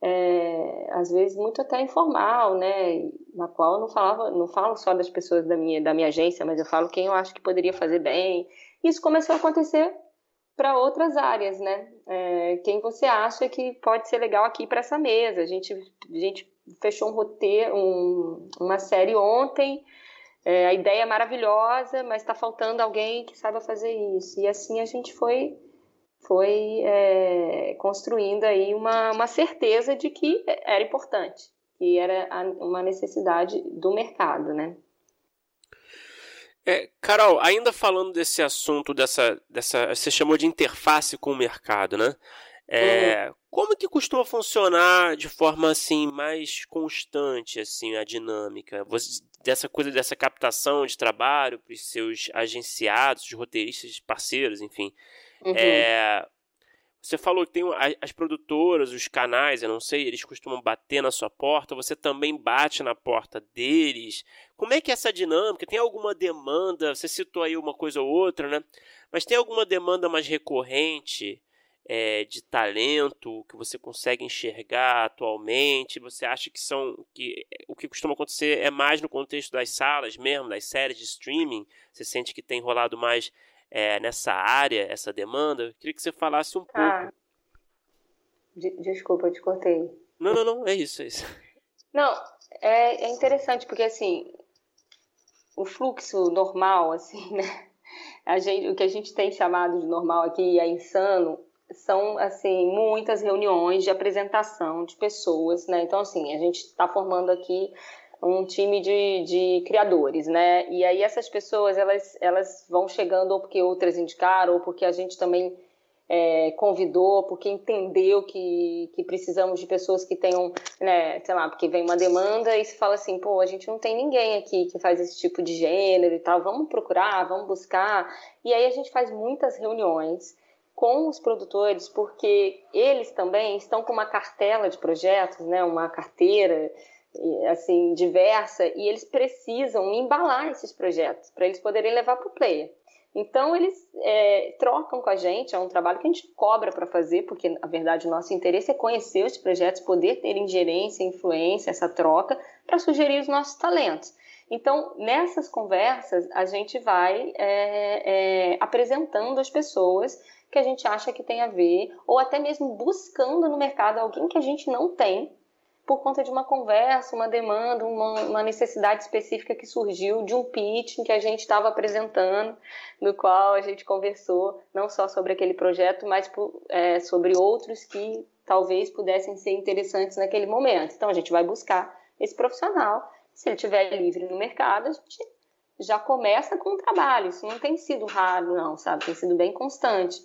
é, às vezes muito até informal, né, na qual eu não falava, não falo só das pessoas da minha da minha agência, mas eu falo quem eu acho que poderia fazer bem. Isso começou a acontecer para outras áreas, né? É, quem você acha que pode ser legal aqui para essa mesa? A gente a gente fechou um roteiro, um, uma série ontem. É, a ideia é maravilhosa, mas está faltando alguém que saiba fazer isso. E assim a gente foi foi é, construindo aí uma, uma certeza de que era importante, que era uma necessidade do mercado, né? É, Carol, ainda falando desse assunto, dessa, dessa, você chamou de interface com o mercado, né? É, uhum. Como que costuma funcionar de forma assim mais constante assim a dinâmica Você, dessa coisa dessa captação de trabalho para os seus agenciados, os roteiristas, parceiros, enfim? Uhum. É, você falou que tem as produtoras, os canais, eu não sei, eles costumam bater na sua porta, você também bate na porta deles. Como é que é essa dinâmica? Tem alguma demanda? Você citou aí uma coisa ou outra, né? Mas tem alguma demanda mais recorrente é, de talento que você consegue enxergar atualmente? Você acha que são que o que costuma acontecer é mais no contexto das salas mesmo, das séries de streaming? Você sente que tem rolado mais é, nessa área, essa demanda. Eu queria que você falasse um ah. pouco. Desculpa, eu te cortei. Não, não, não, é isso, é isso. Não, é, é interessante, porque assim, o fluxo normal, assim, né? A gente, o que a gente tem chamado de normal aqui é insano, são assim muitas reuniões de apresentação de pessoas, né? Então assim a gente está formando aqui um time de, de criadores, né? E aí essas pessoas elas, elas vão chegando ou porque outras indicaram ou porque a gente também é, convidou, porque entendeu que, que precisamos de pessoas que tenham, né, sei lá, porque vem uma demanda e se fala assim, pô, a gente não tem ninguém aqui que faz esse tipo de gênero e tal, vamos procurar, vamos buscar. E aí a gente faz muitas reuniões com os produtores, porque eles também estão com uma cartela de projetos, né, uma carteira assim diversa e eles precisam embalar esses projetos para eles poderem levar para o player. Então eles é, trocam com a gente, é um trabalho que a gente cobra para fazer, porque na verdade o nosso interesse é conhecer os projetos, poder ter ingerência, influência, essa troca para sugerir os nossos talentos. Então nessas conversas a gente vai é, é, apresentando as pessoas que a gente acha que tem a ver, ou até mesmo buscando no mercado alguém que a gente não tem por conta de uma conversa, uma demanda, uma, uma necessidade específica que surgiu de um pitch que a gente estava apresentando, no qual a gente conversou não só sobre aquele projeto, mas é, sobre outros que talvez pudessem ser interessantes naquele momento. Então a gente vai buscar esse profissional. Se ele estiver livre no mercado, a gente já começa com o trabalho. Isso não tem sido raro, não, sabe? Tem sido bem constante.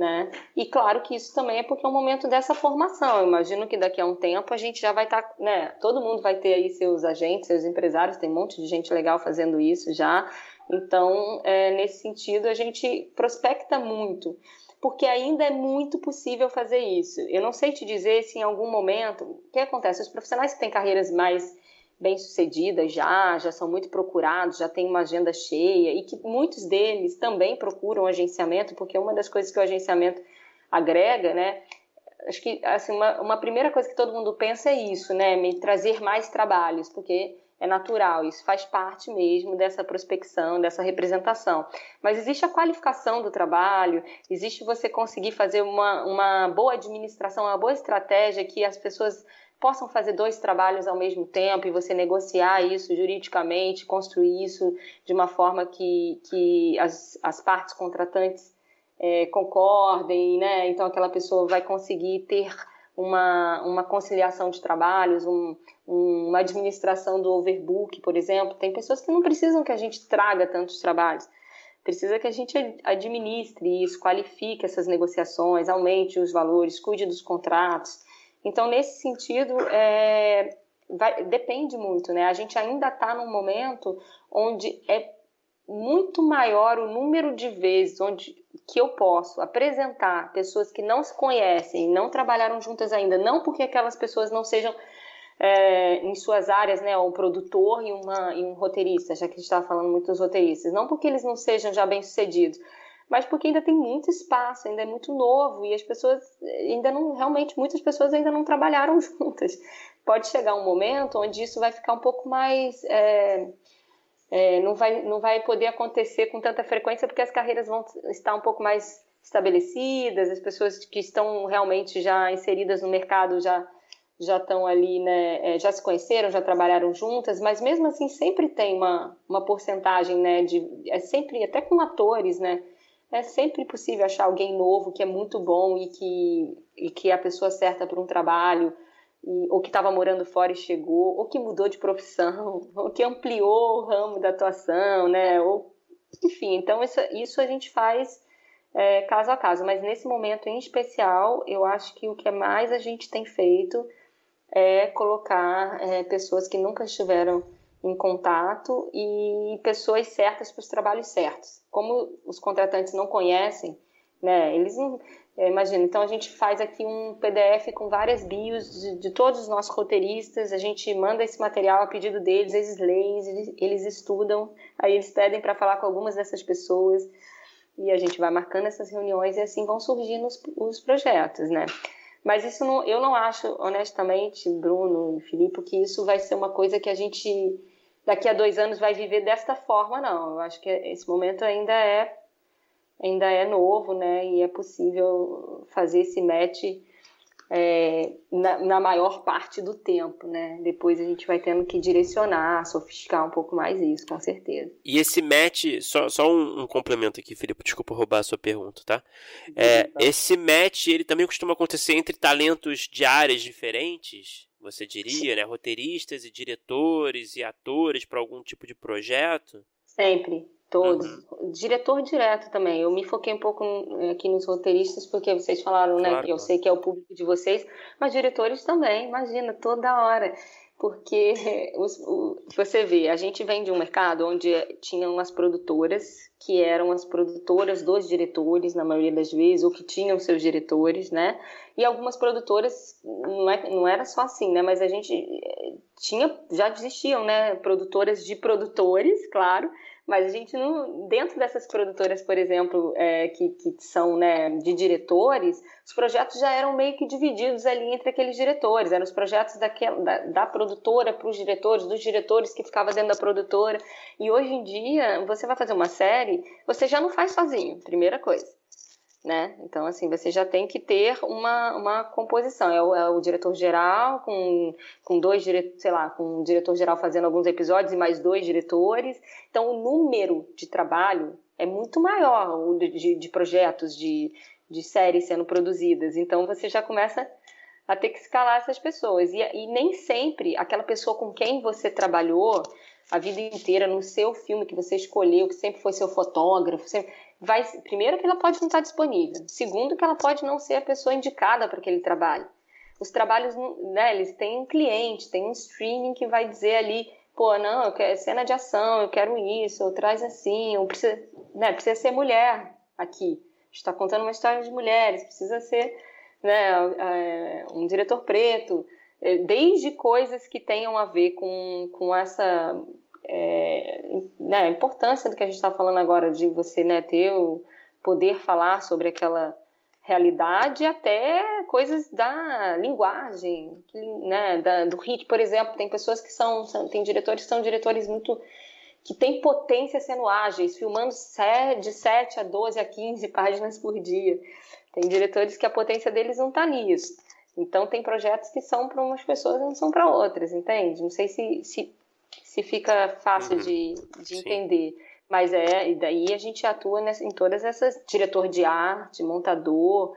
Né? E claro que isso também é porque é o momento dessa formação. Eu imagino que daqui a um tempo a gente já vai estar, tá, né? Todo mundo vai ter aí seus agentes, seus empresários, tem um monte de gente legal fazendo isso já. Então, é, nesse sentido, a gente prospecta muito, porque ainda é muito possível fazer isso. Eu não sei te dizer se em algum momento, o que acontece? Os profissionais que têm carreiras mais bem-sucedidas já, já são muito procurados, já tem uma agenda cheia e que muitos deles também procuram agenciamento, porque uma das coisas que o agenciamento agrega, né? Acho que assim, uma, uma primeira coisa que todo mundo pensa é isso, né? Me trazer mais trabalhos, porque é natural, isso faz parte mesmo dessa prospecção, dessa representação. Mas existe a qualificação do trabalho, existe você conseguir fazer uma, uma boa administração, uma boa estratégia que as pessoas possam fazer dois trabalhos ao mesmo tempo e você negociar isso juridicamente, construir isso de uma forma que, que as, as partes contratantes é, concordem, né? Então aquela pessoa vai conseguir ter uma, uma conciliação de trabalhos, um, um, uma administração do overbook, por exemplo. Tem pessoas que não precisam que a gente traga tantos trabalhos. Precisa que a gente administre isso, qualifique essas negociações, aumente os valores, cuide dos contratos. Então, nesse sentido, é, vai, depende muito, né? A gente ainda está num momento onde é muito maior o número de vezes onde que eu posso apresentar pessoas que não se conhecem, não trabalharam juntas ainda, não porque aquelas pessoas não sejam é, em suas áreas, né, um produtor e, uma, e um roteirista, já que a gente estava falando muito dos roteiristas, não porque eles não sejam já bem sucedidos, mas porque ainda tem muito espaço, ainda é muito novo e as pessoas ainda não, realmente, muitas pessoas ainda não trabalharam juntas. Pode chegar um momento onde isso vai ficar um pouco mais. É, é, não, vai, não vai poder acontecer com tanta frequência porque as carreiras vão estar um pouco mais estabelecidas, as pessoas que estão realmente já inseridas no mercado já já estão ali, né, é, já se conheceram, já trabalharam juntas, mas mesmo assim sempre tem uma, uma porcentagem, né, de, é sempre, até com atores, né, é sempre possível achar alguém novo que é muito bom e que, e que é a pessoa certa para um trabalho, e, ou que estava morando fora e chegou, ou que mudou de profissão, ou que ampliou o ramo da atuação, né? Ou, enfim, então isso, isso a gente faz é, caso a caso, mas nesse momento em especial, eu acho que o que mais a gente tem feito é colocar é, pessoas que nunca estiveram em contato e pessoas certas para os trabalhos certos. Como os contratantes não conhecem, né, eles não. É, imagina, então a gente faz aqui um PDF com várias bios de, de, todos os nossos roteiristas, a gente manda esse material a pedido deles, eles leem, eles, eles estudam, aí eles pedem para falar com algumas dessas pessoas e a gente vai marcando essas reuniões e assim vão surgindo os, os projetos, né? Mas isso não, eu não acho, honestamente, Bruno e Filipe, que isso vai ser uma coisa que a gente daqui a dois anos vai viver desta forma, não. Eu acho que esse momento ainda é ainda é novo, né? E é possível fazer esse match é, na, na, maior parte do tempo, né? Depois a gente vai tendo que direcionar, sofisticar um pouco mais isso, com certeza. E esse match, só, só um, um complemento aqui, Felipe, desculpa roubar a sua pergunta, tá? É, esse match, ele também costuma acontecer entre talentos de áreas diferentes? Você diria, né? Roteiristas e diretores e atores para algum tipo de projeto? Sempre, todos. Uhum. Diretor direto também. Eu me foquei um pouco aqui nos roteiristas, porque vocês falaram, né? Claro. Que eu sei que é o público de vocês, mas diretores também, imagina, toda hora porque os, o, você vê, a gente vem de um mercado onde tinham as produtoras, que eram as produtoras dos diretores, na maioria das vezes, ou que tinham seus diretores, né? E algumas produtoras, não, é, não era só assim, né? Mas a gente eh, tinha, já existiam, né? Produtoras de produtores, claro, mas a gente não, dentro dessas produtoras, por exemplo, é, que, que são né, de diretores, os projetos já eram meio que divididos ali entre aqueles diretores. Eram os projetos daquela, da, da produtora para os diretores, dos diretores que ficavam dentro da produtora. E hoje em dia, você vai fazer uma série, você já não faz sozinho, primeira coisa. Né? Então, assim, você já tem que ter uma, uma composição. É o, é o diretor-geral com, com dois, sei lá, com um diretor-geral fazendo alguns episódios e mais dois diretores. Então, o número de trabalho é muito maior, o de, de projetos, de, de séries sendo produzidas. Então, você já começa a ter que escalar essas pessoas. E, e nem sempre aquela pessoa com quem você trabalhou a vida inteira no seu filme que você escolheu, que sempre foi seu fotógrafo, sempre vai primeiro que ela pode não estar disponível, segundo que ela pode não ser a pessoa indicada para aquele trabalho. Os trabalhos, né, eles têm um cliente, tem um streaming que vai dizer ali, pô, não, eu quero cena de ação, eu quero isso, ou traz assim, ou precisa, né, precisa ser mulher aqui. está contando uma história de mulheres, precisa ser, né, é, um diretor preto, é, desde coisas que tenham a ver com, com essa é, né, a importância do que a gente está falando agora, de você né, ter o poder falar sobre aquela realidade, até coisas da linguagem, né, da, do ritmo, por exemplo, tem pessoas que são, são, tem diretores que são diretores muito que têm potência sendo ágeis, filmando de 7 a 12 a 15 páginas por dia. Tem diretores que a potência deles não está nisso. Então, tem projetos que são para umas pessoas e não são para outras, entende? Não sei se, se se fica fácil uhum. de, de entender. Mas é, e daí a gente atua nessa, em todas essas, diretor de arte, montador.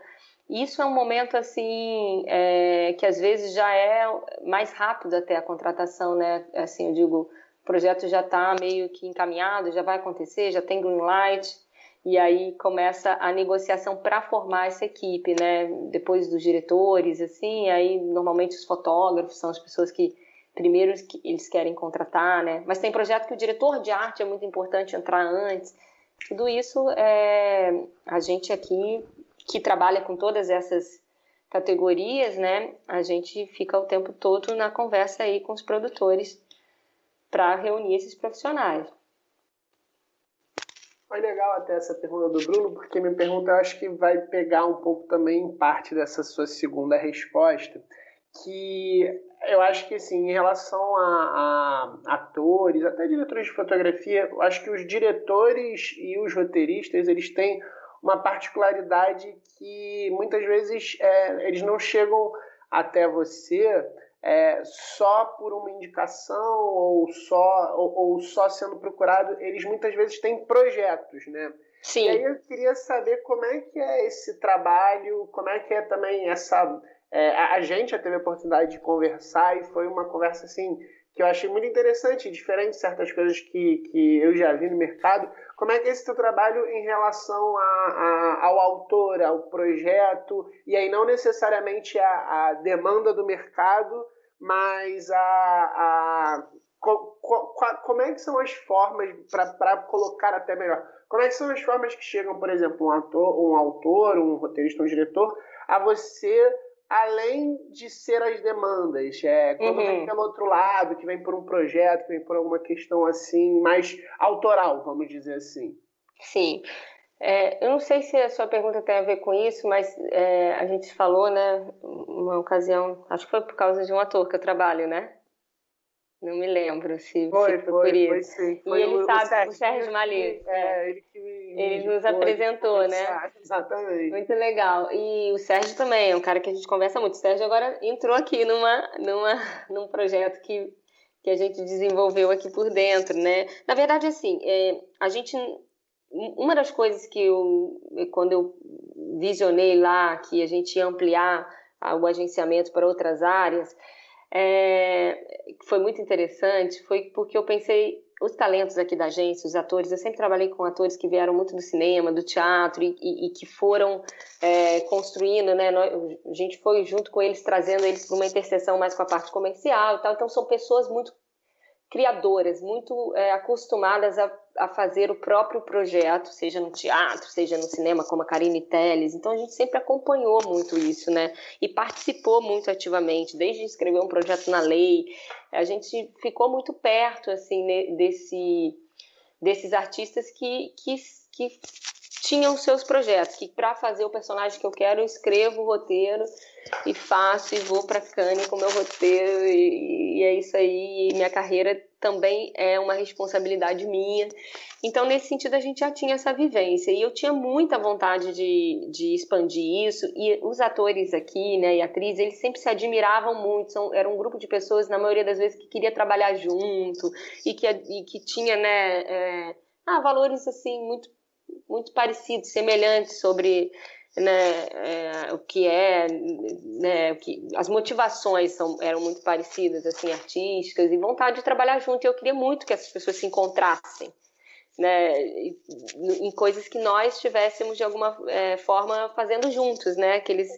Isso é um momento assim é, que às vezes já é mais rápido até a contratação, né? Assim, eu digo, o projeto já está meio que encaminhado, já vai acontecer, já tem green light, e aí começa a negociação para formar essa equipe, né? Depois dos diretores, assim, aí normalmente os fotógrafos são as pessoas que primeiro eles querem contratar, né? Mas tem projeto que o diretor de arte é muito importante entrar antes. Tudo isso é a gente aqui que trabalha com todas essas categorias, né? A gente fica o tempo todo na conversa aí com os produtores para reunir esses profissionais. Foi legal até essa pergunta do Bruno, porque minha pergunta eu acho que vai pegar um pouco também parte dessa sua segunda resposta, que eu acho que, assim, em relação a, a, atores, até diretores de fotografia, eu acho que os diretores e os roteiristas, eles têm uma particularidade que muitas vezes é, eles não chegam até você é, só por uma indicação ou só, ou, ou, só sendo procurado, eles muitas vezes têm projetos, né? Sim. E aí eu queria saber como é que é esse trabalho, como é que é também essa é, a gente já teve a oportunidade de conversar e foi uma conversa assim que eu achei muito interessante, diferente de certas coisas que, que eu já vi no mercado. Como é que é esse teu trabalho em relação a, a, ao autor, ao projeto, e aí não necessariamente a, a demanda do mercado, mas a, a co, co, como é que são as formas, para colocar até melhor, como é que são as formas que chegam, por exemplo, um, ator, um autor, um roteirista, um diretor, a você além de ser as demandas. É, quando uhum. vem pelo outro lado, que vem por um projeto, que vem por alguma questão assim, mais autoral, vamos dizer assim. Sim. É, eu não sei se a sua pergunta tem a ver com isso, mas é, a gente falou, né, uma ocasião, acho que foi por causa de um ator que eu trabalho, né? Não me lembro se foi, se foi, por isso. Foi, sim. Foi e ele o, sabe, o Sérgio Mali. É, é, ele que me, Ele nos apresentou, né? Exatamente. Muito legal. E o Sérgio também é um cara que a gente conversa muito. O Sérgio agora entrou aqui numa, numa, num projeto que, que a gente desenvolveu aqui por dentro, né? Na verdade, assim, é, a gente... Uma das coisas que eu, quando eu visionei lá que a gente ia ampliar o agenciamento para outras áreas é, foi muito interessante foi porque eu pensei os talentos aqui da agência, os atores, eu sempre trabalhei com atores que vieram muito do cinema, do teatro e, e, e que foram é, construindo, né? A gente foi junto com eles, trazendo eles para uma interseção mais com a parte comercial e tal. Então são pessoas muito criadoras, muito é, acostumadas a, a, fazer o próprio projeto, seja no teatro, seja no cinema, como a Karine Telles. Então a gente sempre acompanhou muito isso, né? E participou muito ativamente, desde escrever um projeto na lei. A gente ficou muito perto, assim, desse, desses artistas que, que, que tinham seus projetos, que para fazer o personagem que eu quero, eu escrevo o roteiro e faço e vou para Cannes com meu roteiro e, e, é isso aí. E minha carreira também é uma responsabilidade minha Então, nesse sentido, a gente já tinha essa vivência. E eu tinha muita vontade de, de expandir isso. E os atores aqui, né, e atrizes, eles sempre se admiravam muito. São, era um grupo de pessoas, na maioria das vezes, que queria trabalhar junto e que, e que tinha, né, é, ah, valores, assim, muito, muito parecidos, semelhantes sobre né, é, o que é, né, que, as motivações são, eram muito parecidas, assim, artísticas, e vontade de trabalhar junto. E eu queria muito que essas pessoas se encontrassem né, em coisas que nós estivéssemos de alguma é, forma fazendo juntos, né, que eles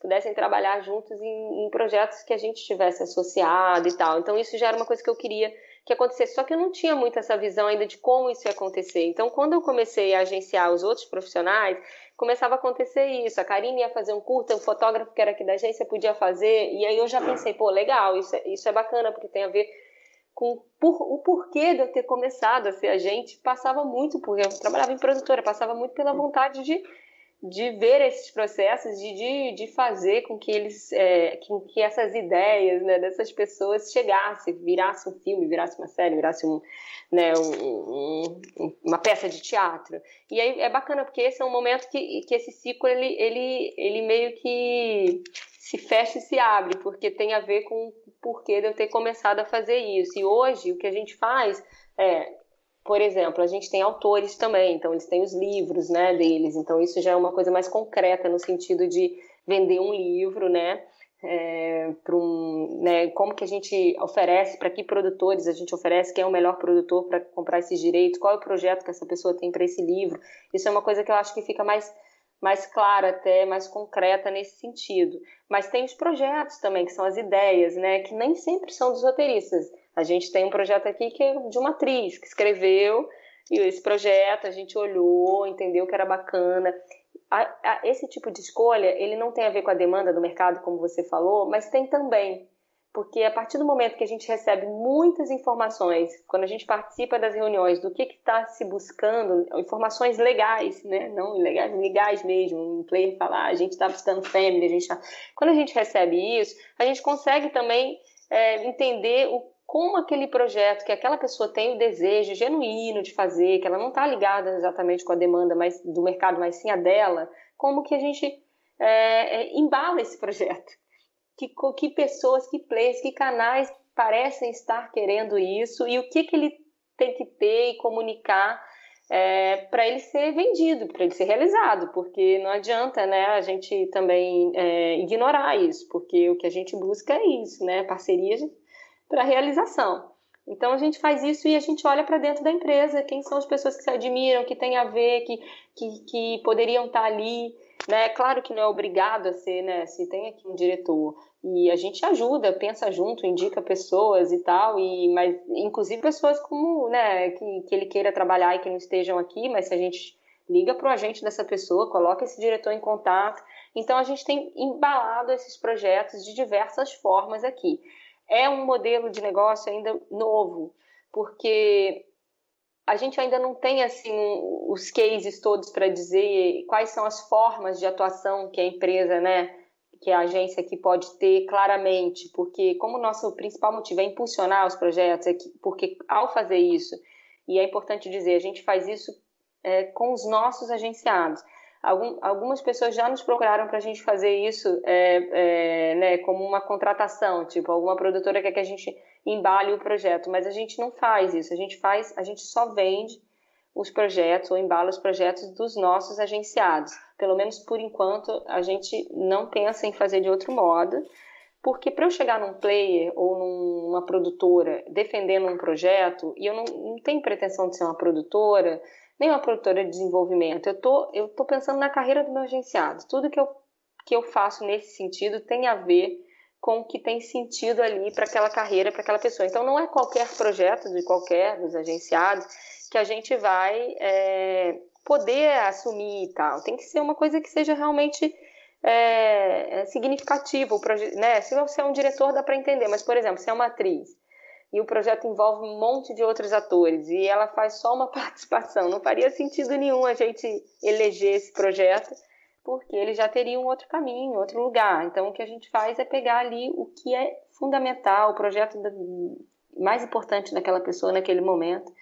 pudessem trabalhar juntos em, em, projetos que a gente tivesse associado e tal. Então isso já era uma coisa que eu queria que acontecesse, só que eu não tinha muito essa visão ainda de como isso ia acontecer. Então quando eu comecei a agenciar os outros profissionais, começava a acontecer isso. A Karine ia fazer um curta, o fotógrafo que era aqui da agência podia fazer, e aí eu já pensei, pô, legal, isso é, isso é bacana porque tem a ver com por, o porquê de eu ter começado a ser agente, passava muito, porque eu trabalhava em produtora, passava muito pela vontade de, de ver esses processos, de, de, de fazer com que eles, é, com que essas ideias né, dessas pessoas chegassem, virasse um filme, virasse uma série, virasse um, né, um, um, uma peça de teatro. E aí é bacana, porque esse é um momento que, que esse ciclo, ele, ele, ele meio que se fecha e se abre, porque tem a ver com porquê de eu ter começado a fazer isso. E hoje o que a gente faz é, por exemplo, a gente tem autores também, então eles têm os livros, né, deles. Então isso já é uma coisa mais concreta no sentido de vender um livro, né? É, para um, né, como que a gente oferece, para que produtores a gente oferece, quem é o melhor produtor para comprar esses direitos, qual é o projeto que essa pessoa tem para esse livro. Isso é uma coisa que eu acho que fica mais mais clara até, mais concreta nesse sentido. Mas tem os projetos também, que são as ideias, né, que nem sempre são dos roteiristas. A gente tem um projeto aqui que é de uma atriz que escreveu e esse projeto a gente olhou, entendeu que era bacana. A, a, esse tipo de escolha, ele não tem a ver com a demanda do mercado, como você falou, mas tem também porque a partir do momento que a gente recebe muitas informações, quando a gente participa das reuniões, do que está se buscando, informações legais, né? não ilegais, legais mesmo, um player falar, a gente está buscando family, a gente tá... quando a gente recebe isso, a gente consegue também é, entender o, como aquele projeto, que aquela pessoa tem o desejo genuíno de fazer, que ela não está ligada exatamente com a demanda mais do mercado, mas sim a dela, como que a gente é, é, embala esse projeto? Que, que pessoas, que players, que canais parecem estar querendo isso e o que, que ele tem que ter e comunicar é, para ele ser vendido, para ele ser realizado, porque não adianta né, a gente também é, ignorar isso, porque o que a gente busca é isso, né, parcerias para realização. Então a gente faz isso e a gente olha para dentro da empresa, quem são as pessoas que se admiram, que têm a ver, que, que, que poderiam estar ali. Né? Claro que não é obrigado a ser, né? Se tem aqui um diretor e a gente ajuda, pensa junto, indica pessoas e tal, e mas inclusive pessoas como, né, que, que ele queira trabalhar e que não estejam aqui, mas se a gente liga para o agente dessa pessoa, coloca esse diretor em contato. Então a gente tem embalado esses projetos de diversas formas aqui. É um modelo de negócio ainda novo, porque a gente ainda não tem assim os cases todos para dizer quais são as formas de atuação que a empresa, né, que a agência aqui pode ter claramente, porque como nosso principal motivo é impulsionar os projetos, é que, porque ao fazer isso, e é importante dizer, a gente faz isso é, com os nossos agenciados. Algum, algumas pessoas já nos procuraram para a gente fazer isso é, é, né, como uma contratação, tipo, alguma produtora quer que a gente embale o projeto, mas a gente não faz isso, a gente faz, a gente só vende os projetos ou embala os projetos dos nossos agenciados. Pelo menos por enquanto, a gente não pensa em fazer de outro modo, porque para eu chegar num player ou numa produtora defendendo um projeto, e eu não, não tenho pretensão de ser uma produtora, nem uma produtora de desenvolvimento, eu tô, eu tô pensando na carreira do meu agenciado. Tudo que eu, que eu faço nesse sentido tem a ver com o que tem sentido ali para aquela carreira, para aquela pessoa. Então, não é qualquer projeto de qualquer dos agenciados que a gente vai é, poder assumir e tal. Tem que ser uma coisa que seja realmente é, é significativa. Né? Se você é um diretor, dá para entender, mas, por exemplo, se é uma atriz e o projeto envolve um monte de outros atores e ela faz só uma participação, não faria sentido nenhum a gente eleger esse projeto porque ele já teria um outro caminho, outro lugar. Então, o que a gente faz é pegar ali o que é fundamental, o projeto mais importante daquela pessoa naquele momento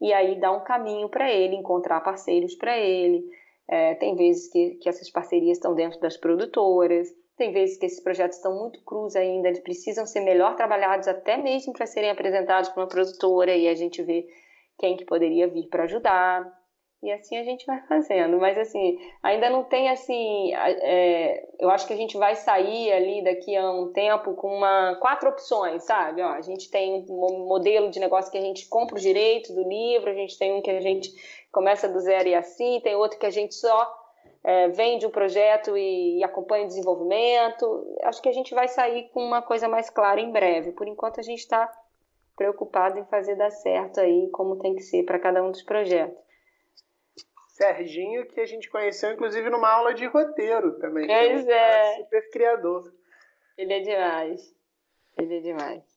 e aí dar um caminho para ele, encontrar parceiros para ele. É, tem vezes que, que essas parcerias estão dentro das produtoras, tem vezes que esses projetos estão muito crus ainda, eles precisam ser melhor trabalhados até mesmo para serem apresentados para uma produtora e a gente vê quem que poderia vir para ajudar. E assim a gente vai fazendo. Mas assim, ainda não tem assim. É, eu acho que a gente vai sair ali daqui a um tempo com uma quatro opções, sabe? Ó, a gente tem um modelo de negócio que a gente compra o direito do livro, a gente tem um que a gente começa do zero e assim, tem outro que a gente só é, vende o projeto e, e acompanha o desenvolvimento. Acho que a gente vai sair com uma coisa mais clara em breve. Por enquanto a gente está preocupado em fazer dar certo aí como tem que ser para cada um dos projetos. Serginho, que a gente conheceu, inclusive, numa aula de roteiro também. Pois é. super criador. Ele é demais. Ele é demais.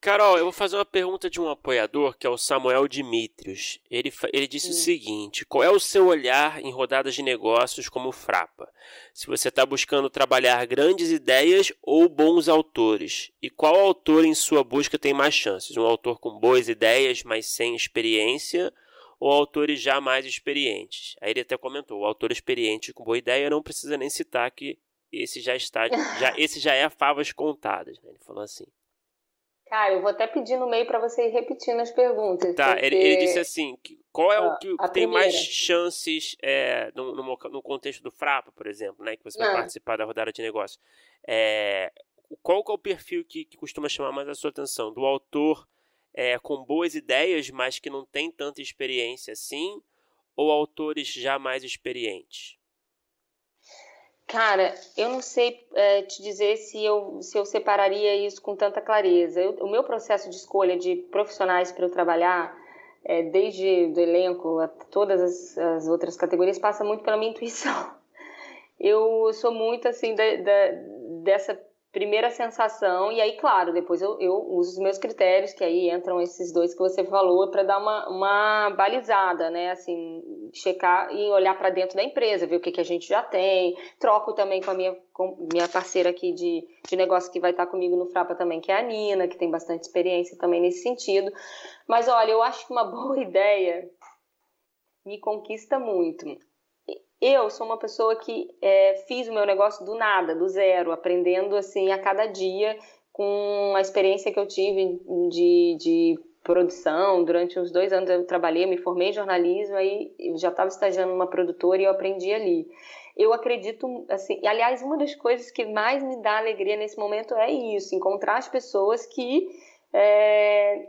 Carol, eu vou fazer uma pergunta de um apoiador, que é o Samuel Dimitrios. Ele, ele disse Sim. o seguinte: qual é o seu olhar em rodadas de negócios como Frapa? Se você está buscando trabalhar grandes ideias ou bons autores? E qual autor em sua busca tem mais chances? Um autor com boas ideias, mas sem experiência? ou autores já mais experientes. Aí ele até comentou: o autor experiente com boa ideia não precisa nem citar que esse já está, já, esse já é favas contadas. Né? Ele falou assim. Cara, eu vou até pedir no meio para você ir repetindo as perguntas. Tá, porque... ele, ele, disse assim: qual é ah, o que tem primeira. mais chances é, no, no, no, contexto do Frapa, por exemplo, né? Que você vai ah. participar da rodada de negócio. É, qual é o perfil que, que costuma chamar mais a sua atenção? Do autor é, com boas ideias, mas que não tem tanta experiência assim, ou autores já mais experientes? Cara, eu não sei é, te dizer se eu, se eu separaria isso com tanta clareza. Eu, o meu processo de escolha de profissionais para eu trabalhar, é, desde do elenco a todas as, as, outras categorias, passa muito pela minha intuição. Eu sou muito assim da, da, dessa primeira sensação, e aí, claro, depois eu, eu uso os meus critérios, que aí entram esses dois que você falou, para dar uma, uma balizada, né? Assim, checar e olhar para dentro da empresa, ver o que, que a gente já tem. Troco também com a minha, com minha parceira aqui de, de negócio que vai estar comigo no Frapa também, que é a Nina, que tem bastante experiência também nesse sentido. Mas olha, eu acho que uma boa ideia me conquista muito. Eu sou uma pessoa que é, fiz o meu negócio do nada, do zero, aprendendo assim a cada dia com a experiência que eu tive de, de produção. Durante uns dois anos eu trabalhei, me formei em jornalismo, aí já estava estagiando numa produtora e eu aprendi ali. Eu acredito, assim, aliás, uma das coisas que mais me dá alegria nesse momento é isso, encontrar as pessoas que é,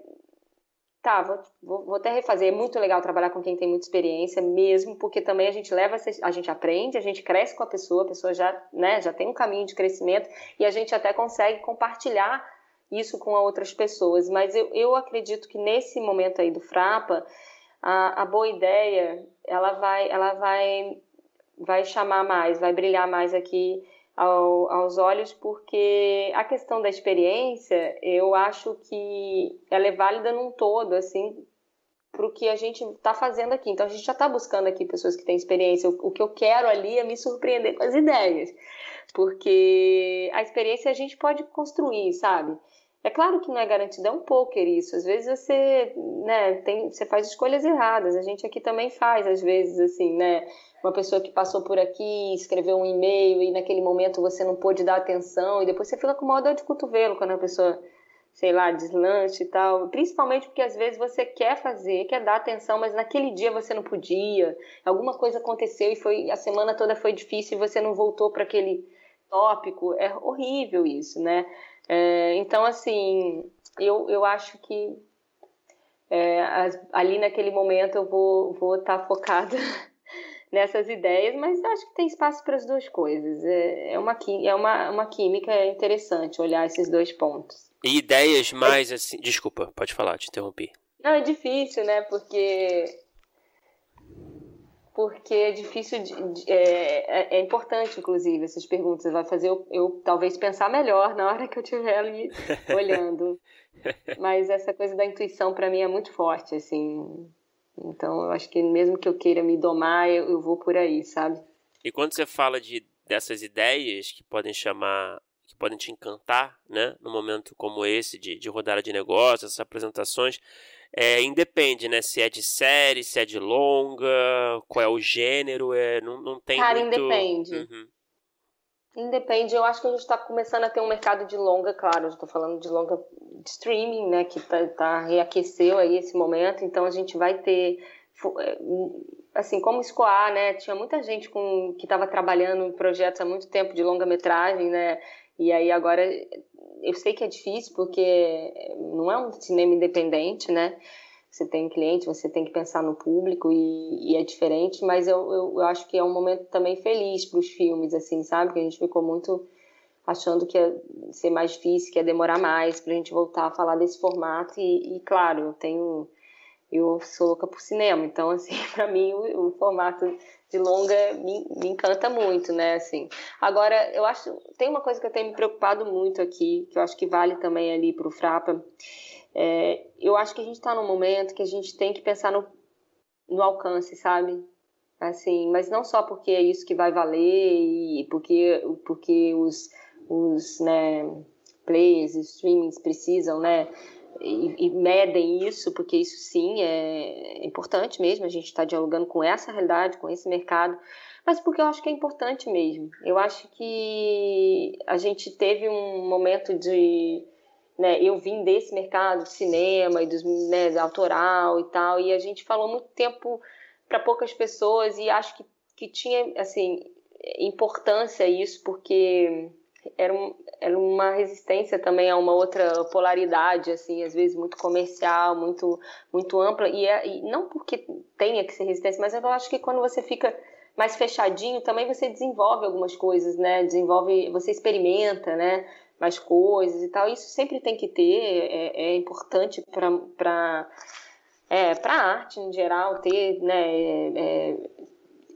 Tá, vou, vou, vou, até refazer. É muito legal trabalhar com quem tem muita experiência mesmo, porque também a gente leva, a gente aprende, a gente cresce com a pessoa, a pessoa já, né, já tem um caminho de crescimento e a gente até consegue compartilhar isso com outras pessoas. Mas eu, eu acredito que nesse momento aí do Frapa, a, a boa ideia, ela vai, ela vai, vai chamar mais, vai brilhar mais aqui ao, aos olhos, porque a questão da experiência, eu acho que ela é válida num todo, assim, para o que a gente está fazendo aqui. Então, a gente já está buscando aqui pessoas que têm experiência. O, o que eu quero ali é me surpreender com as ideias, porque a experiência a gente pode construir, sabe? É claro que não é garantido, é um poker isso. Às vezes você, né, tem, você faz escolhas erradas. A gente aqui também faz, às vezes, assim, né? Uma pessoa que passou por aqui, escreveu um e-mail e naquele momento você não pôde dar atenção e depois você fica com uma dor de cotovelo quando a pessoa, sei lá, deslanche e tal. Principalmente porque às vezes você quer fazer, quer dar atenção, mas naquele dia você não podia. Alguma coisa aconteceu e foi a semana toda foi difícil e você não voltou para aquele tópico. É horrível isso, né? É, então, assim, eu, eu acho que é, ali naquele momento eu vou estar vou tá focada nessas ideias, mas acho que tem espaço para as duas coisas. É, é, uma, é uma, uma química interessante olhar esses dois pontos. E ideias mais assim. Desculpa, pode falar, te interrompi. Não, é difícil, né? Porque porque é difícil, de, de, é, é, é, importante, inclusive, essas perguntas. Vai fazer eu, eu, talvez pensar melhor na hora que eu estiver ali olhando. Mas essa coisa da intuição para mim é muito forte, assim. Então eu acho que mesmo que eu queira me domar, eu, eu vou por aí, sabe? E quando você fala de dessas ideias que podem chamar que podem te encantar, né? No momento como esse de, de rodada de negócios, essas apresentações. É, independe, né? Se é de série, se é de longa, qual é o gênero, é, não, não tem Cara, muito... independe. Uhum. Independe, eu acho que a gente está começando a ter um mercado de longa, claro, estou falando de longa de streaming, né, que tá, tá, reaqueceu aí esse momento, então a gente vai ter, é, assim, como escoar, né, tinha muita gente com, que estava trabalhando em projetos há muito tempo de longa-metragem, né, e aí agora eu sei que é difícil porque não é um cinema independente, né? Você tem cliente, você tem que pensar no público e, e é diferente, mas eu, eu, eu, acho que é um momento também feliz para os filmes, assim, sabe? Que a gente ficou muito achando que ia ser mais difícil, que ia demorar mais para a gente voltar a falar desse formato e, e claro, eu tenho eu sou louca por cinema, então assim, para mim o, o, formato de longa me, me, encanta muito, né, assim. Agora, eu acho, tem uma coisa que eu tenho me preocupado muito aqui, que eu acho que vale também ali para o Frapa, é, eu acho que a gente está num momento que a gente tem que pensar no, no alcance, sabe? Assim, mas não só porque é isso que vai valer e porque, porque os, os né, players, streamings precisam, né, e, e, medem isso, porque isso sim é importante mesmo, a gente está dialogando com essa realidade, com esse mercado, mas porque eu acho que é importante mesmo. Eu acho que a gente teve um momento de. Né, eu vim desse mercado de cinema e dos né, autoral e tal, e a gente falou muito tempo para poucas pessoas, e acho que, que tinha assim importância isso, porque era, um, era uma resistência também a uma outra polaridade, assim, às vezes muito comercial, muito, muito ampla, e, é, e não porque tenha que ser resistência, mas eu acho que quando você fica mais fechadinho, também você desenvolve algumas coisas, né? Desenvolve, você experimenta, né? Mais coisas e tal. Isso sempre tem que ter, é, é importante para é, para arte em geral ter, né? É, é,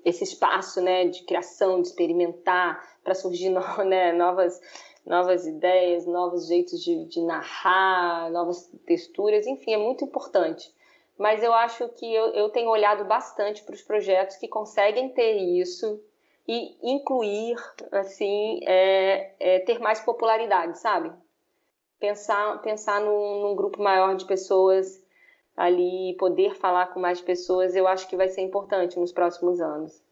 esse espaço, né? De criação, de experimentar, para surgir no, né, novas novas ideias, novos jeitos de, de narrar, novas texturas, enfim, é muito importante mas eu acho que eu, eu tenho olhado bastante para os projetos que conseguem ter isso e incluir, assim, é, é, ter mais popularidade, sabe? Pensar, pensar num, num, grupo maior de pessoas ali, poder falar com mais pessoas, eu acho que vai ser importante nos próximos anos.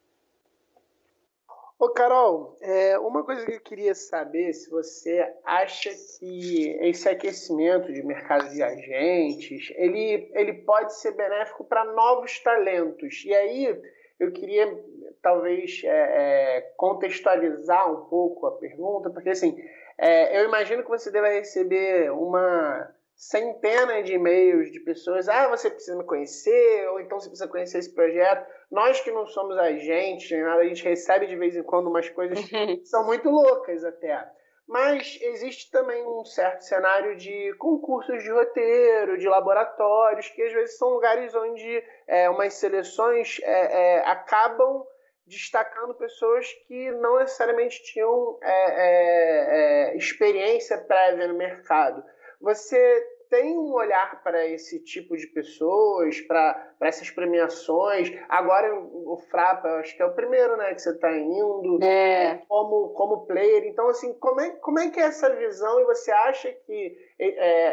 Ô, Carol, é, uma coisa que eu queria saber se você acha que esse aquecimento de mercado de agentes, ele, ele pode ser benéfico para novos talentos. E aí eu queria talvez é, é, contextualizar um pouco a pergunta, porque assim, é, eu imagino que você deva receber uma centena de e-mails de pessoas, ah, você precisa me conhecer, ou então você precisa conhecer esse projeto. Nós que não somos agentes, a gente recebe de vez em quando umas coisas que são muito loucas até. Mas existe também um certo cenário de concursos de roteiro, de laboratórios, que às vezes são lugares onde é, umas seleções é, é, acabam destacando pessoas que não necessariamente tinham é, é, é, experiência prévia no mercado. Você tem um olhar para esse tipo de pessoas, para essas premiações. Agora o Frapa, acho que é o primeiro, né, que você está indo é. como, como player. Então, assim, como é, como é que é essa visão e você acha que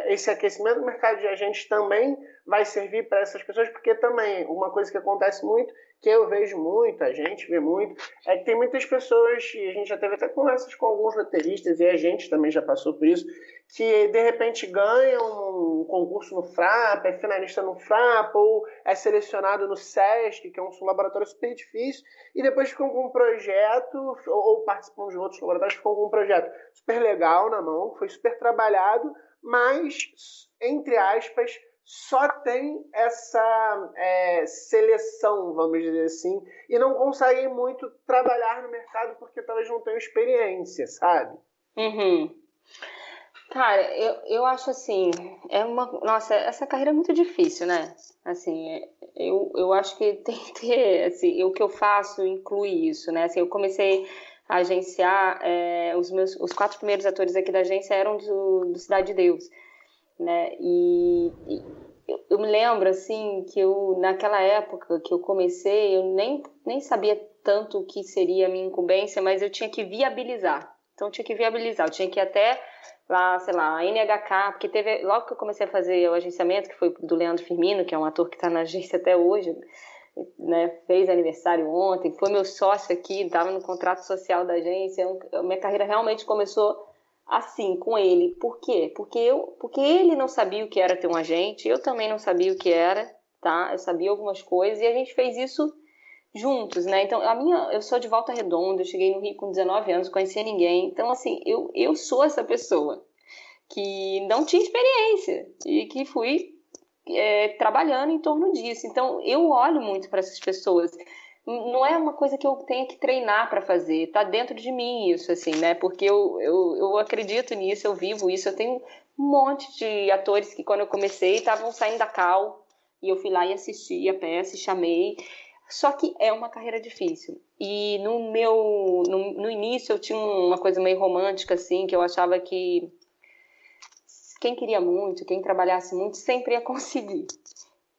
esse aquecimento do mercado de agentes também vai servir para essas pessoas? Porque também, uma coisa que acontece muito que eu vejo muito, a gente vê muito, é que tem muitas pessoas, e a gente já teve até conversas com alguns roteiristas, e a gente também já passou por isso, que de repente ganham um concurso no FRAP, é finalista no FRAP, ou é selecionado no SESC, que é um laboratório super difícil, e depois ficam com um projeto, ou participam de outros laboratórios, ficam com um projeto super legal na mão, foi super trabalhado, mas, entre aspas, só tem essa é, seleção, vamos dizer assim, e não conseguem muito trabalhar no mercado porque talvez não tenham experiência, sabe? Uhum. Cara, eu, eu acho assim, é uma. Nossa, essa carreira é muito difícil, né? Assim, é, eu, eu acho que tem que ter. Assim, o que eu faço inclui isso, né? Assim, eu comecei agenciar. É, os, meus, os quatro primeiros atores aqui da agência eram do, do Cidade de Deus né? E, e eu, me lembro assim que eu naquela época que eu comecei, eu nem, nem sabia tanto o que seria a minha incumbência, mas eu tinha que viabilizar, Então eu tinha que viabilizar, eu tinha que ir até lá, sei lá, a NHK, porque teve, logo que eu comecei a fazer o agenciamento, que foi do Leandro Firmino, que é um ator que está na agência até hoje, né, fez aniversário ontem, foi meu sócio aqui, estava no contrato social da agência, eu, minha carreira realmente começou assim, com ele. Por quê? Porque, eu, porque ele não sabia o que era ter um agente, eu também não sabia o que era, tá? Eu sabia algumas coisas e a gente fez isso juntos, né? Então, a minha, eu sou de Volta Redonda, eu cheguei no Rio com 19 anos, conhecia ninguém. Então, assim, eu, eu sou essa pessoa que não tinha experiência e que fui é, trabalhando em torno disso. Então, eu olho muito para essas pessoas. Não é uma coisa que eu tenha que treinar para fazer, tá dentro de mim isso, assim, né? Porque eu, eu, eu acredito nisso, eu vivo isso. Eu tenho um monte de atores que, quando eu comecei, estavam saindo da cal e eu fui lá e assisti a peça e chamei. Só que é uma carreira difícil. E no meu no, no início eu tinha uma coisa meio romântica assim, que eu achava que quem queria muito, quem trabalhasse muito, sempre ia conseguir.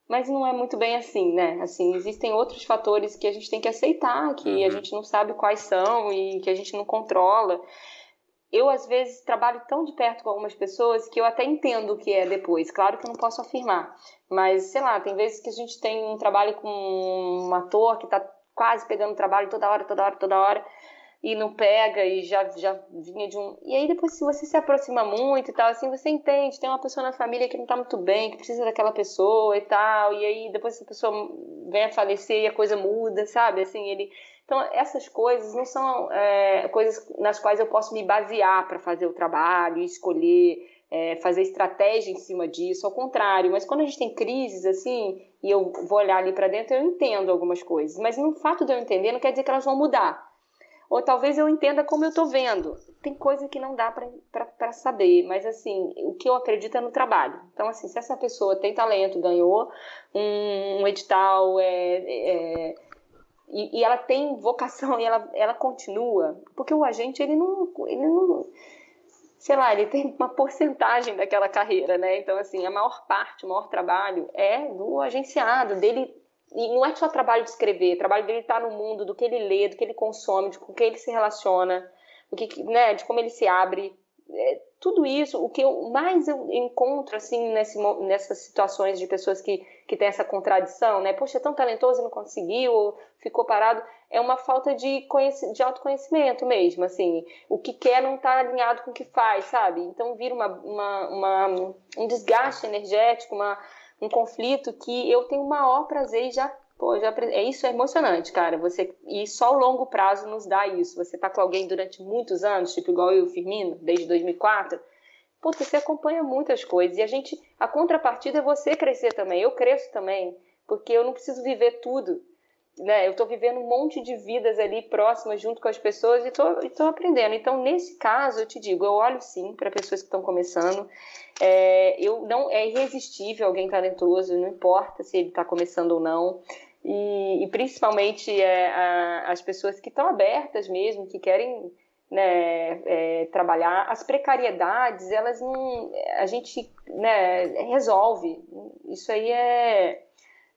Mas não é muito bem assim, né? Assim, existem outros fatores que a gente tem que aceitar, que uhum. a gente não sabe quais são e que a gente não controla. Eu, às vezes, trabalho tão de perto com algumas pessoas que eu até entendo o que é depois. Claro que eu não posso afirmar. Mas, sei lá, tem vezes que a gente tem um trabalho com um ator que está quase pegando trabalho toda hora, toda hora, toda hora e não pega e já, já vinha de um. E aí depois, se você se aproxima muito e tal, assim, você entende, tem uma pessoa na família que não tá muito bem, que precisa daquela pessoa e tal, e aí depois essa pessoa vem a falecer e a coisa muda, sabe? Assim, ele. Então, essas coisas não são é, coisas nas quais eu posso me basear para fazer o trabalho, escolher, é, fazer estratégia em cima disso, ao contrário. Mas quando a gente tem crises assim, e eu vou olhar ali para dentro, eu entendo algumas coisas. Mas no fato de eu entender, não quer dizer que elas vão mudar ou talvez eu entenda como eu estou vendo. Tem coisa que não dá para saber, mas assim, o que eu acredito é no trabalho. Então, assim, se essa pessoa tem talento, ganhou um, um edital, é, é, e, e, ela tem vocação e ela, ela continua, porque o agente, ele não, ele não. Sei lá, ele tem uma porcentagem daquela carreira, né? Então, assim, a maior parte, o maior trabalho é do agenciado, dele e não é só trabalho de escrever, o trabalho dele está no mundo, do que ele lê, do que ele consome, de com quem ele se relaciona, do que, né, de como ele se abre. É, tudo isso, o que eu mais eu encontro assim nesse, nessas situações de pessoas que, que têm essa contradição, né? Poxa, é tão talentoso e não conseguiu, ficou parado, é uma falta de, de autoconhecimento mesmo, assim. O que quer não está alinhado com o que faz, sabe? Então vira uma, uma, uma um desgaste energético, uma um conflito que eu tenho o maior prazer e já, pô, já é isso é emocionante, cara. Você e só o longo prazo nos dá isso. Você tá com alguém durante muitos anos, tipo igual eu, Firmino, desde 2004. Pô, você acompanha muitas coisas e a gente, a contrapartida é você crescer também. Eu cresço também, porque eu não preciso viver tudo né, eu estou vivendo um monte de vidas ali próximas junto com as pessoas e estou aprendendo. Então, nesse caso, eu te digo, eu olho sim para pessoas que estão começando. É, eu não é irresistível alguém talentoso, não importa se ele está começando ou não. E, e principalmente é, a, as pessoas que estão abertas mesmo, que querem né, é, trabalhar. As precariedades, elas não, a gente né, resolve. Isso aí é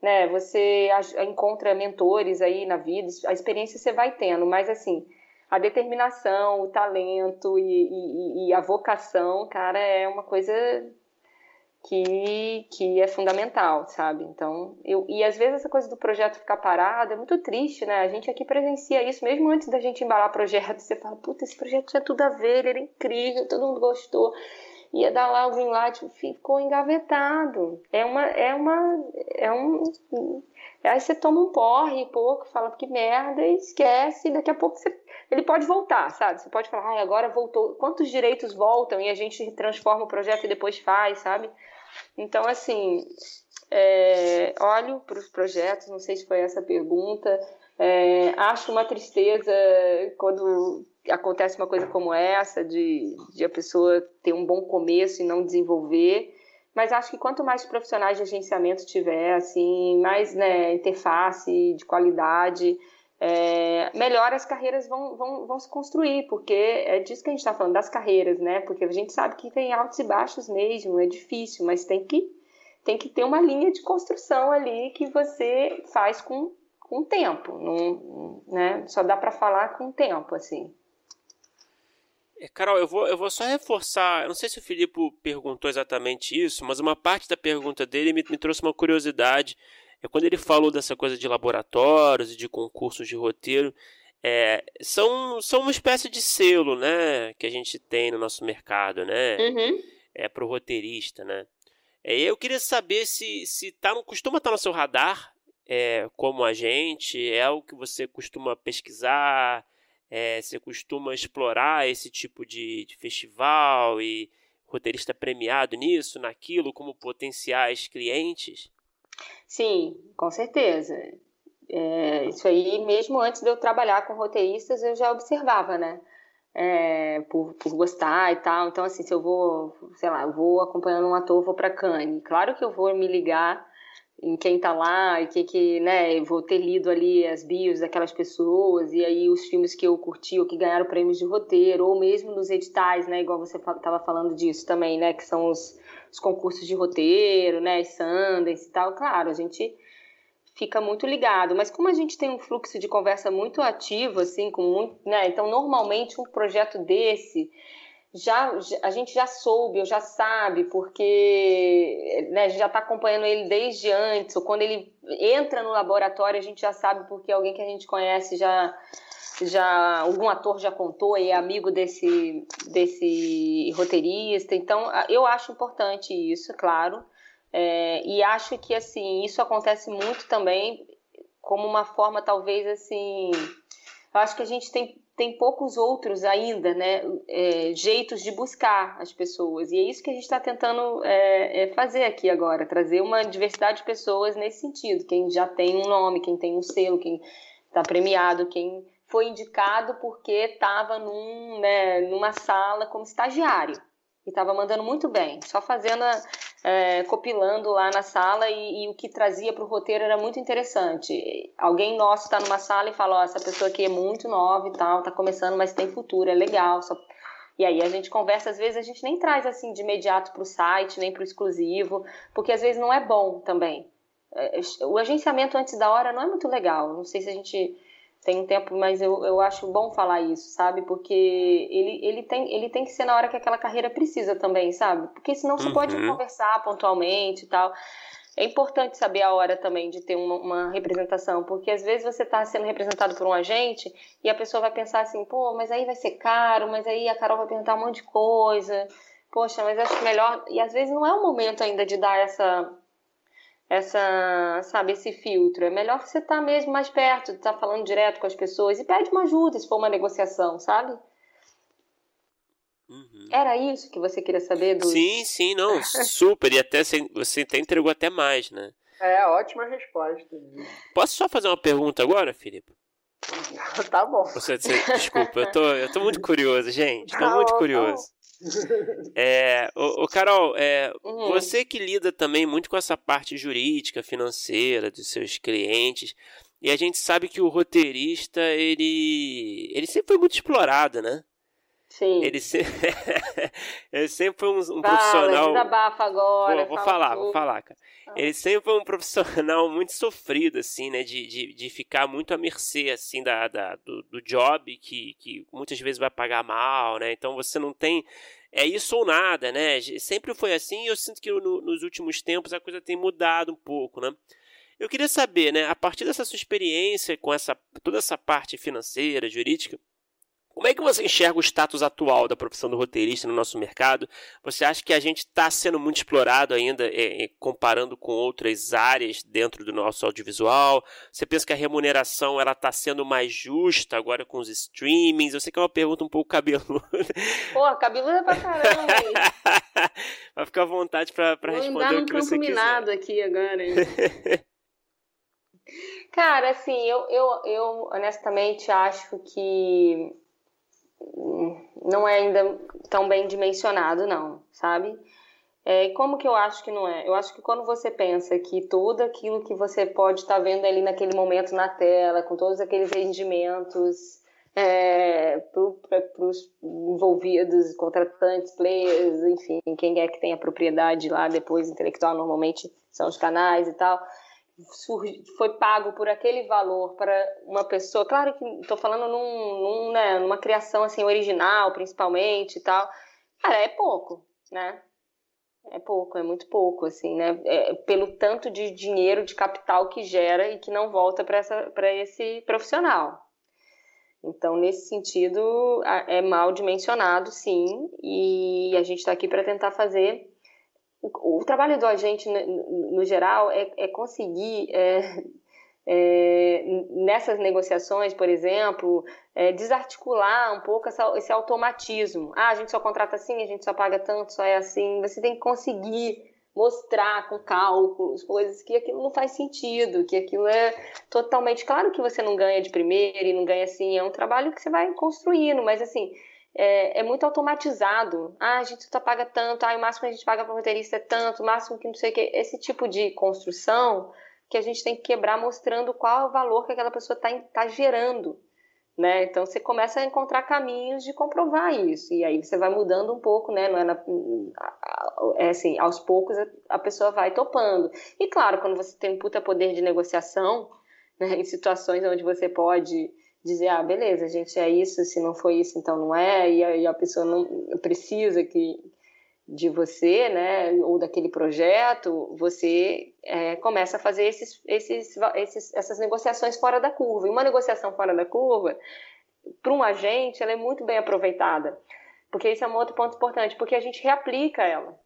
né? Você encontra mentores aí na vida, a experiência você vai tendo, mas assim, a determinação, o talento e, e, e a vocação, cara, é uma coisa que, que é fundamental, sabe? Então, eu, e às vezes essa coisa do projeto ficar parado é muito triste, né? A gente aqui presencia isso, mesmo antes da gente embalar projeto, você fala, puta, esse projeto tinha tudo a ver, ele era incrível, todo mundo gostou ia dar lá o greenlight, ficou engavetado. É uma, é uma, é um, aí você toma um porre pouco, fala que merda e esquece, e daqui a pouco você, ele pode voltar, sabe? Você pode falar, ah, agora voltou, quantos direitos voltam e a gente transforma o projeto e depois faz, sabe? Então, assim, é, olho para os projetos, não sei se foi essa a pergunta, é, acho uma tristeza quando acontece uma coisa como essa, de, de a pessoa ter um bom começo e não desenvolver. Mas acho que quanto mais profissionais de agenciamento tiver, assim, mais né, interface de qualidade, é, melhor as carreiras vão, vão, vão se construir, porque é disso que a gente está falando, das carreiras, né? Porque a gente sabe que tem altos e baixos mesmo, é difícil, mas tem que, tem que ter uma linha de construção ali que você faz com, com tempo, não, né? Só dá para falar com tempo, assim. É, Carol, eu vou, eu vou só reforçar. Eu não sei se o Filipe perguntou exatamente isso, mas uma parte da pergunta dele me, me trouxe uma curiosidade. É quando ele falou dessa coisa de laboratórios e de concursos de roteiro. É, são, são uma espécie de selo, né? Que a gente tem no nosso mercado, né? Uhum. É pro roteirista, né? É, eu queria saber se, se tá, costuma estar tá no seu radar é, como agente, é algo que você costuma pesquisar, é, você costuma explorar esse tipo de, de festival e roteirista premiado nisso, naquilo, como potenciais clientes? Sim, com certeza. É, isso aí, mesmo antes de eu trabalhar com roteiristas, eu já observava, né? É, por, por gostar e tal. Então, assim, se eu vou, sei lá, eu vou acompanhando um ator, vou para Cannes. Claro que eu vou me ligar em quem tá lá e que que, né, vou ter lido ali as bios daquelas pessoas e aí os filmes que eu curti ou que ganharam prêmios de roteiro ou mesmo nos editais, né, igual você tava falando disso também, né, que são os, os concursos de roteiro, né, Sundance e tal. Claro, a gente fica muito ligado, mas como a gente tem um fluxo de conversa muito ativo assim, com muito, né, então normalmente um projeto desse já, a gente já soube, ou já sabe, porque né, a gente já está acompanhando ele desde antes, ou quando ele entra no laboratório, a gente já sabe porque alguém que a gente conhece já, já algum ator já contou e é amigo desse, desse roteirista. Então, eu acho importante isso, claro. É, e acho que assim isso acontece muito também como uma forma talvez assim eu acho que a gente tem tem poucos outros ainda, né, é, jeitos de buscar as pessoas. E é isso que a gente está tentando é, é fazer aqui agora, trazer uma diversidade de pessoas nesse sentido. Quem já tem um nome, quem tem um selo, quem está premiado, quem foi indicado porque estava num, né, numa sala como estagiário e estava mandando muito bem, só fazendo é, copilando lá na sala e, e o que trazia para o roteiro era muito interessante. Alguém nosso está numa sala e fala: oh, essa pessoa aqui é muito nova e tal, está começando, mas tem futuro, é legal. Só... E aí a gente conversa, às vezes a gente nem traz assim de imediato para o site, nem para o exclusivo, porque às vezes não é bom também. É, o agenciamento antes da hora não é muito legal. Não sei se a gente tem um tempo, mas eu, eu acho bom falar isso, sabe? Porque ele, ele, tem, ele tem que ser na hora que aquela carreira precisa também, sabe? Porque senão você uhum. pode conversar pontualmente e tal. É importante saber a hora também de ter uma, uma representação, porque às vezes você está sendo representado por um agente e a pessoa vai pensar assim, pô, mas aí vai ser caro, mas aí a Carol vai perguntar um monte de coisa, poxa, mas acho melhor. E às vezes não é o momento ainda de dar essa essa, sabe, esse filtro. É melhor você estar tá mesmo mais perto, estar tá falando direto com as pessoas e pede uma ajuda se for uma negociação, sabe? Uhum. Era isso que você queria saber do. Sim, sim, não, super. E até você até entregou até mais, né? É, ótima resposta. Posso só fazer uma pergunta agora, Felipe? tá bom. Você, você, desculpa, eu tô, eu tô muito curioso, gente. Tô tá muito bom, tá curioso. Tá é, o, Carol, é, uhum. você que lida também muito com essa parte jurídica, financeira dos seus clientes, e a gente sabe que o roteirista, ele, ele sempre foi muito explorado, né? Sim. Ele sempre, ele sempre foi um, um Fala, profissional. Desabafa agora. Vou, vou falar, tudo. vou falar, cara. Ah. Ele sempre foi um profissional muito sofrido, assim, né? De, de, de ficar muito à mercê, assim, da, da, do, do job, que, que muitas vezes vai pagar mal, né? Então você não tem. É isso ou nada, né? Sempre foi assim e eu sinto que no, nos últimos tempos a coisa tem mudado um pouco, né? Eu queria saber, né, a partir dessa sua experiência com essa toda essa parte financeira, jurídica, como é que você enxerga o status atual da profissão do roteirista no nosso mercado? Você acha que a gente está sendo muito explorado ainda, é, é, comparando com outras áreas dentro do nosso audiovisual? Você pensa que a remuneração ela está sendo mais justa agora com os streamings? Eu sei que é uma pergunta um pouco cabeluda. Pô, cabeluda pra caramba. Vai ficar à vontade para responder o que você quiser. aqui agora. Cara, assim, eu, eu, eu honestamente acho que não é ainda tão bem dimensionado, não, sabe? É, como que eu acho que não é? Eu acho que quando você pensa que tudo aquilo que você pode estar tá vendo ali naquele momento na tela, com todos aqueles rendimentos é, para os envolvidos, contratantes, players, enfim, quem é que tem a propriedade lá depois intelectual, normalmente são os canais e tal. Foi pago por aquele valor para uma pessoa, claro que estou falando num, num, né, numa criação assim original, principalmente e tal, cara, é pouco, né? É pouco, é muito pouco, assim, né? É, pelo tanto de dinheiro, de capital que gera e que não volta para esse profissional. Então, nesse sentido, é mal dimensionado, sim, e a gente está aqui para tentar fazer o, trabalho do agente, no, no geral, é, é conseguir, é, é, nessas negociações, por exemplo, é, desarticular um pouco essa, esse automatismo. Ah, a gente só contrata assim, a gente só paga tanto, só é assim. Você tem que conseguir mostrar com cálculos, coisas que aquilo não faz sentido, que aquilo é totalmente claro que você não ganha de primeira e não ganha assim, é um trabalho que você vai construindo, mas assim, é, é, muito automatizado. Ah, a gente só paga tanto, ah, o máximo que a gente paga para roteirista é tanto, o máximo que não sei o que. Esse tipo de construção que a gente tem que quebrar mostrando qual é o valor que aquela pessoa está tá gerando. Né? Então você começa a encontrar caminhos de comprovar isso e aí você vai mudando um pouco, né? Não é, na, é assim, aos poucos a pessoa vai topando. E claro, quando você tem um puta poder de negociação, né, em situações onde você pode dizer, ah, beleza, gente, é isso, se não foi isso, então não é, e a, a pessoa não precisa que de você, né, ou daquele projeto, você é, começa a fazer esses, esses, esses, essas negociações fora da curva. E uma negociação fora da curva, para um agente, ela é muito bem aproveitada, porque isso é um outro ponto importante, porque a gente reaplica ela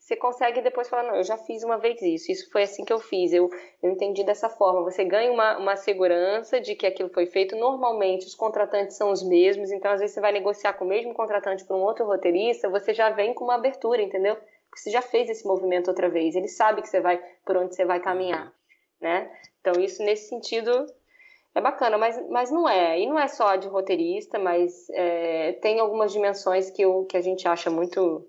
você consegue depois falar, não, eu já fiz uma vez isso, isso foi assim que eu fiz, eu, eu entendi dessa forma. Você ganha uma, uma segurança de que aquilo foi feito. Normalmente os contratantes são os mesmos, então às vezes você vai negociar com o mesmo contratante para um outro roteirista, você já vem com uma abertura, entendeu? Porque você já fez esse movimento outra vez, ele sabe que você vai por onde você vai caminhar, né? Então isso nesse sentido é bacana, mas, mas não é. E não é só de roteirista, mas é, tem algumas dimensões que, eu, que a gente acha muito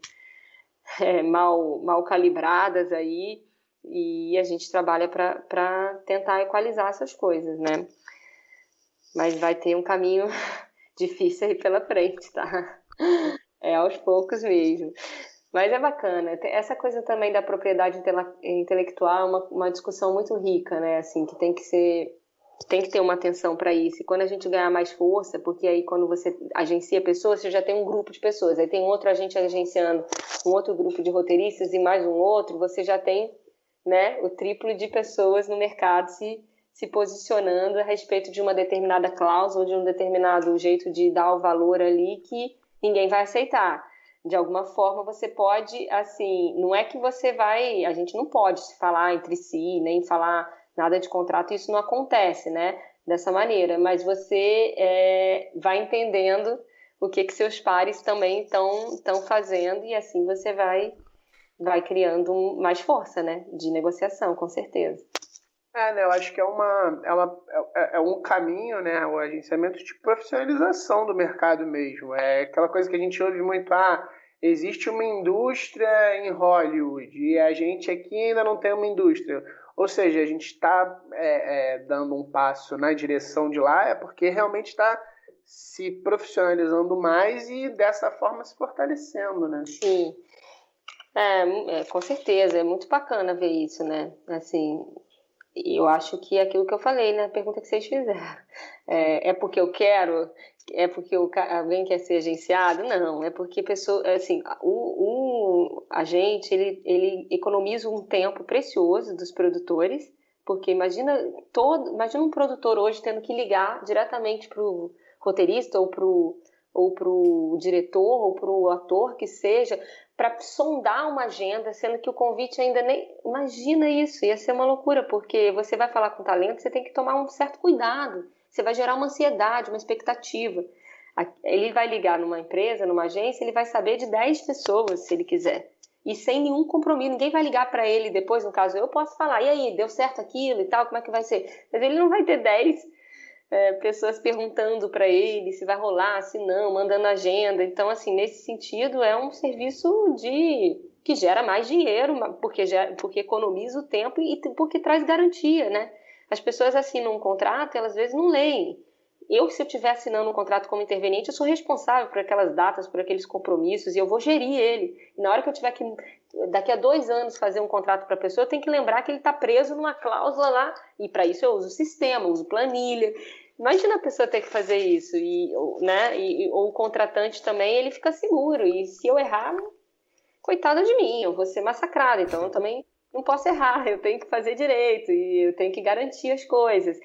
é, mal, mal calibradas aí e a gente trabalha para tentar equalizar essas coisas, né? Mas vai ter um caminho difícil aí pela frente, tá? É aos poucos mesmo. Mas é bacana. Essa coisa também da propriedade intelectual é uma, uma discussão muito rica, né? Assim, que tem que ser tem que ter uma atenção para isso. E quando a gente ganhar mais força, porque aí quando você agencia pessoas, você já tem um grupo de pessoas, aí tem outro agente agenciando um outro grupo de roteiristas e mais um outro, você já tem né, o triplo de pessoas no mercado se, se posicionando a respeito de uma determinada cláusula, de um determinado jeito de dar o valor ali que ninguém vai aceitar. De alguma forma você pode, assim, não é que você vai, a gente não pode se falar entre si, nem falar nada de contrato, isso não acontece, né? Dessa maneira, mas você é, vai entendendo o que que seus pares também estão fazendo e assim você vai vai criando mais força, né? De negociação, com certeza. É, né, eu acho que é, uma, é, uma, é, é, um caminho, né, o agenciamento de profissionalização do mercado mesmo. É aquela coisa que a gente ouve muito, ah, existe uma indústria em Hollywood e a gente aqui ainda não tem uma indústria. Ou seja, a gente está é, é, dando um passo na direção de lá, é porque realmente está se profissionalizando mais e dessa forma se fortalecendo, né? Sim. É, é, com certeza, é muito bacana ver isso, né? Assim, eu acho que é aquilo que eu falei na pergunta que vocês fizeram. É, é porque eu quero, é porque alguém quer ser agenciado? Não, é porque pessoa, assim, o, o agente ele, ele economiza um tempo precioso dos produtores, porque imagina todo, imagina um produtor hoje tendo que ligar diretamente para o roteirista ou para ou para o diretor ou para o ator que seja para sondar uma agenda, sendo que o convite ainda nem imagina isso, ia ser uma loucura porque você vai falar com talento, você tem que tomar um certo cuidado você vai gerar uma ansiedade, uma expectativa. Ele vai ligar numa empresa, numa agência, ele vai saber de 10 pessoas, se ele quiser. E sem nenhum compromisso, ninguém vai ligar para ele depois, no caso, eu posso falar, e aí, deu certo aquilo e tal, como é que vai ser? Mas ele não vai ter 10 é, pessoas perguntando para ele se vai rolar, se não, mandando agenda. Então, assim, nesse sentido, é um serviço de que gera mais dinheiro, porque, gera, porque economiza o tempo e porque traz garantia, né? As pessoas assinam um contrato e elas às vezes não leem. Eu, se eu estiver assinando um contrato como interveniente, eu sou responsável por aquelas datas, por aqueles compromissos, e eu vou gerir ele. E na hora que eu tiver que, daqui a dois anos, fazer um contrato para a pessoa, eu tenho que lembrar que ele está preso numa cláusula lá, e para isso eu uso sistema, uso planilha. Imagina a pessoa ter que fazer isso, e, né, e, ou o contratante também, ele fica seguro, e se eu errar, coitada de mim, eu vou ser massacrada, então eu também não posso errar, eu tenho que fazer direito, e eu tenho que garantir as coisas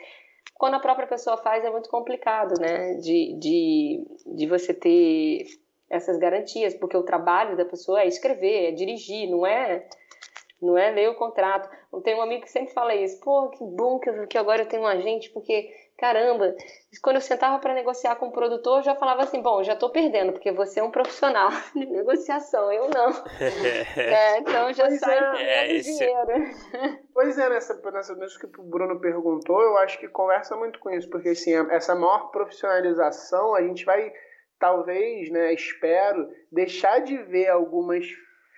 quando a própria pessoa faz é muito complicado, né? De, de, de você ter essas garantias, porque o trabalho da pessoa é escrever, é dirigir, não é não é ler o contrato. Eu tenho um amigo que sempre fala isso, pô, que bom que, que agora eu tenho um agente, porque caramba, quando eu sentava para negociar com o produtor, eu já falava assim, bom, já estou perdendo, porque você é um profissional de negociação, eu não. é, então já pois sai é, é dinheiro. Pois é, nessa, nessa nisso que o Bruno perguntou, eu acho que conversa muito com isso, porque assim, essa maior profissionalização, a gente vai, talvez, né, espero, deixar de ver algumas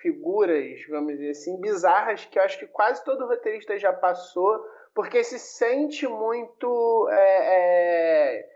figuras, vamos dizer assim, bizarras, que eu acho que quase todo roteirista já passou, porque se sente muito é, é,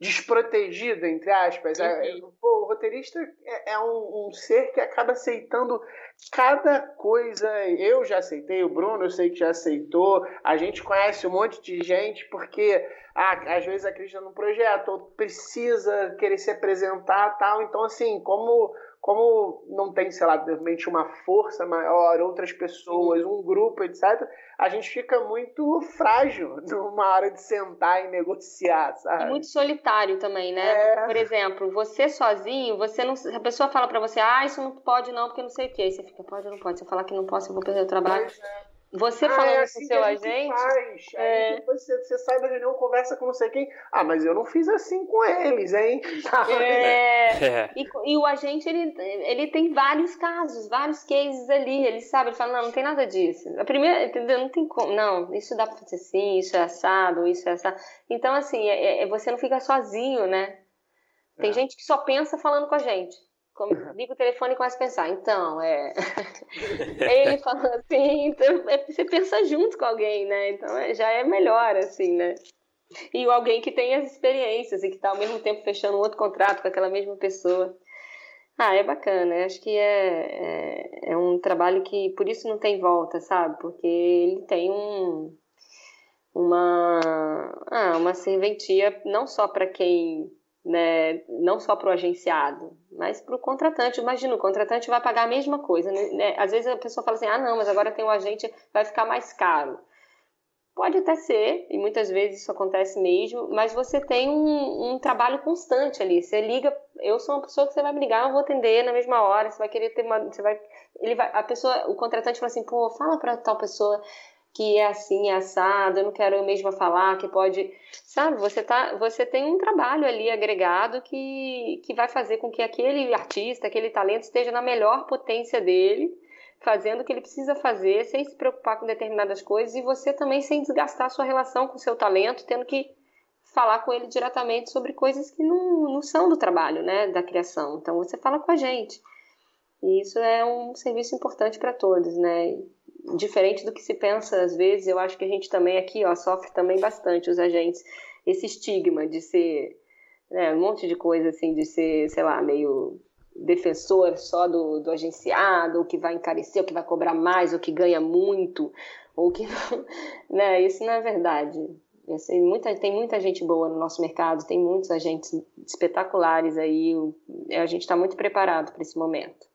desprotegido, entre aspas. É, uhum. O roteirista é, é, um, um, ser que acaba aceitando cada coisa. Eu já aceitei, o Bruno eu sei que já aceitou, a gente conhece um monte de gente porque ah, às vezes acredita num projeto ou precisa querer se apresentar tal. Então, assim, como como não tem, sei lá, de repente uma força maior, outras pessoas, um grupo, etc., a gente fica muito frágil numa hora de sentar e negociar, sabe? E muito solitário também, né? É... Por exemplo, você sozinho, você não. A pessoa fala para você, ah, isso não pode não, porque não sei o quê. Aí você fica, pode ou não pode? Se eu falar que não posso, eu vou perder o trabalho. É. Você ah, falando é assim com seu agente. Faz. É... Aí você, você, sai da reunião, conversa com não sei quem. Ah, mas eu não fiz assim com eles, hein? É... é. E, e, o agente, ele, ele tem vários casos, vários cases ali. Ele sabe, ele fala, não, não tem nada disso. A primeira, entendeu? Não tem como. Não, isso dá pra fazer assim, isso é assado, isso é assado. Então, assim, é, é você não fica sozinho, né? Tem é. gente que só pensa falando com a gente liga o telefone e começa a pensar. Então, é. Ele falando assim, então, é, você pensa junto com alguém, né? Então é, já é melhor, assim, né? E alguém que tem as experiências e que está ao mesmo tempo fechando um outro contrato com aquela mesma pessoa. Ah, é bacana. Acho que é, é, é um trabalho que por isso não tem volta, sabe? Porque ele tem um, uma, ah, uma serventia não só para quem né, não só para o agenciado, mas para o contratante. Imagina, o contratante vai pagar a mesma coisa. Né? né? Às vezes a pessoa fala assim: ah, não, mas agora tem um agente, vai ficar mais caro. Pode até ser, e muitas vezes isso acontece mesmo, mas você tem um, um, trabalho constante ali. Você liga, eu sou uma pessoa que você vai me ligar, eu vou atender na mesma hora, você vai querer ter uma. Você vai, ele vai, a pessoa, o contratante fala assim, pô, fala para tal pessoa que é assim, é assado, eu não quero eu mesma falar, que pode. Sabe, você, tá, você tem um trabalho ali agregado que, que vai fazer com que aquele artista, aquele talento esteja na melhor potência dele, fazendo o que ele precisa fazer, sem se preocupar com determinadas coisas, e você também sem desgastar a sua relação com o seu talento, tendo que falar com ele diretamente sobre coisas que não, não são do trabalho, né, da criação. Então você fala com a gente. E isso é um serviço importante para todos, né? Diferente do que se pensa às vezes, eu acho que a gente também aqui ó, sofre também bastante, os agentes, esse estigma de ser né, um monte de coisa assim, de ser, sei lá, meio defensor só do, do agenciado, ou que vai encarecer, ou que vai cobrar mais, ou que ganha muito, ou que não. Né, isso não é verdade. Assim, muita, tem muita gente boa no nosso mercado, tem muitos agentes espetaculares aí, a gente está muito preparado para esse momento.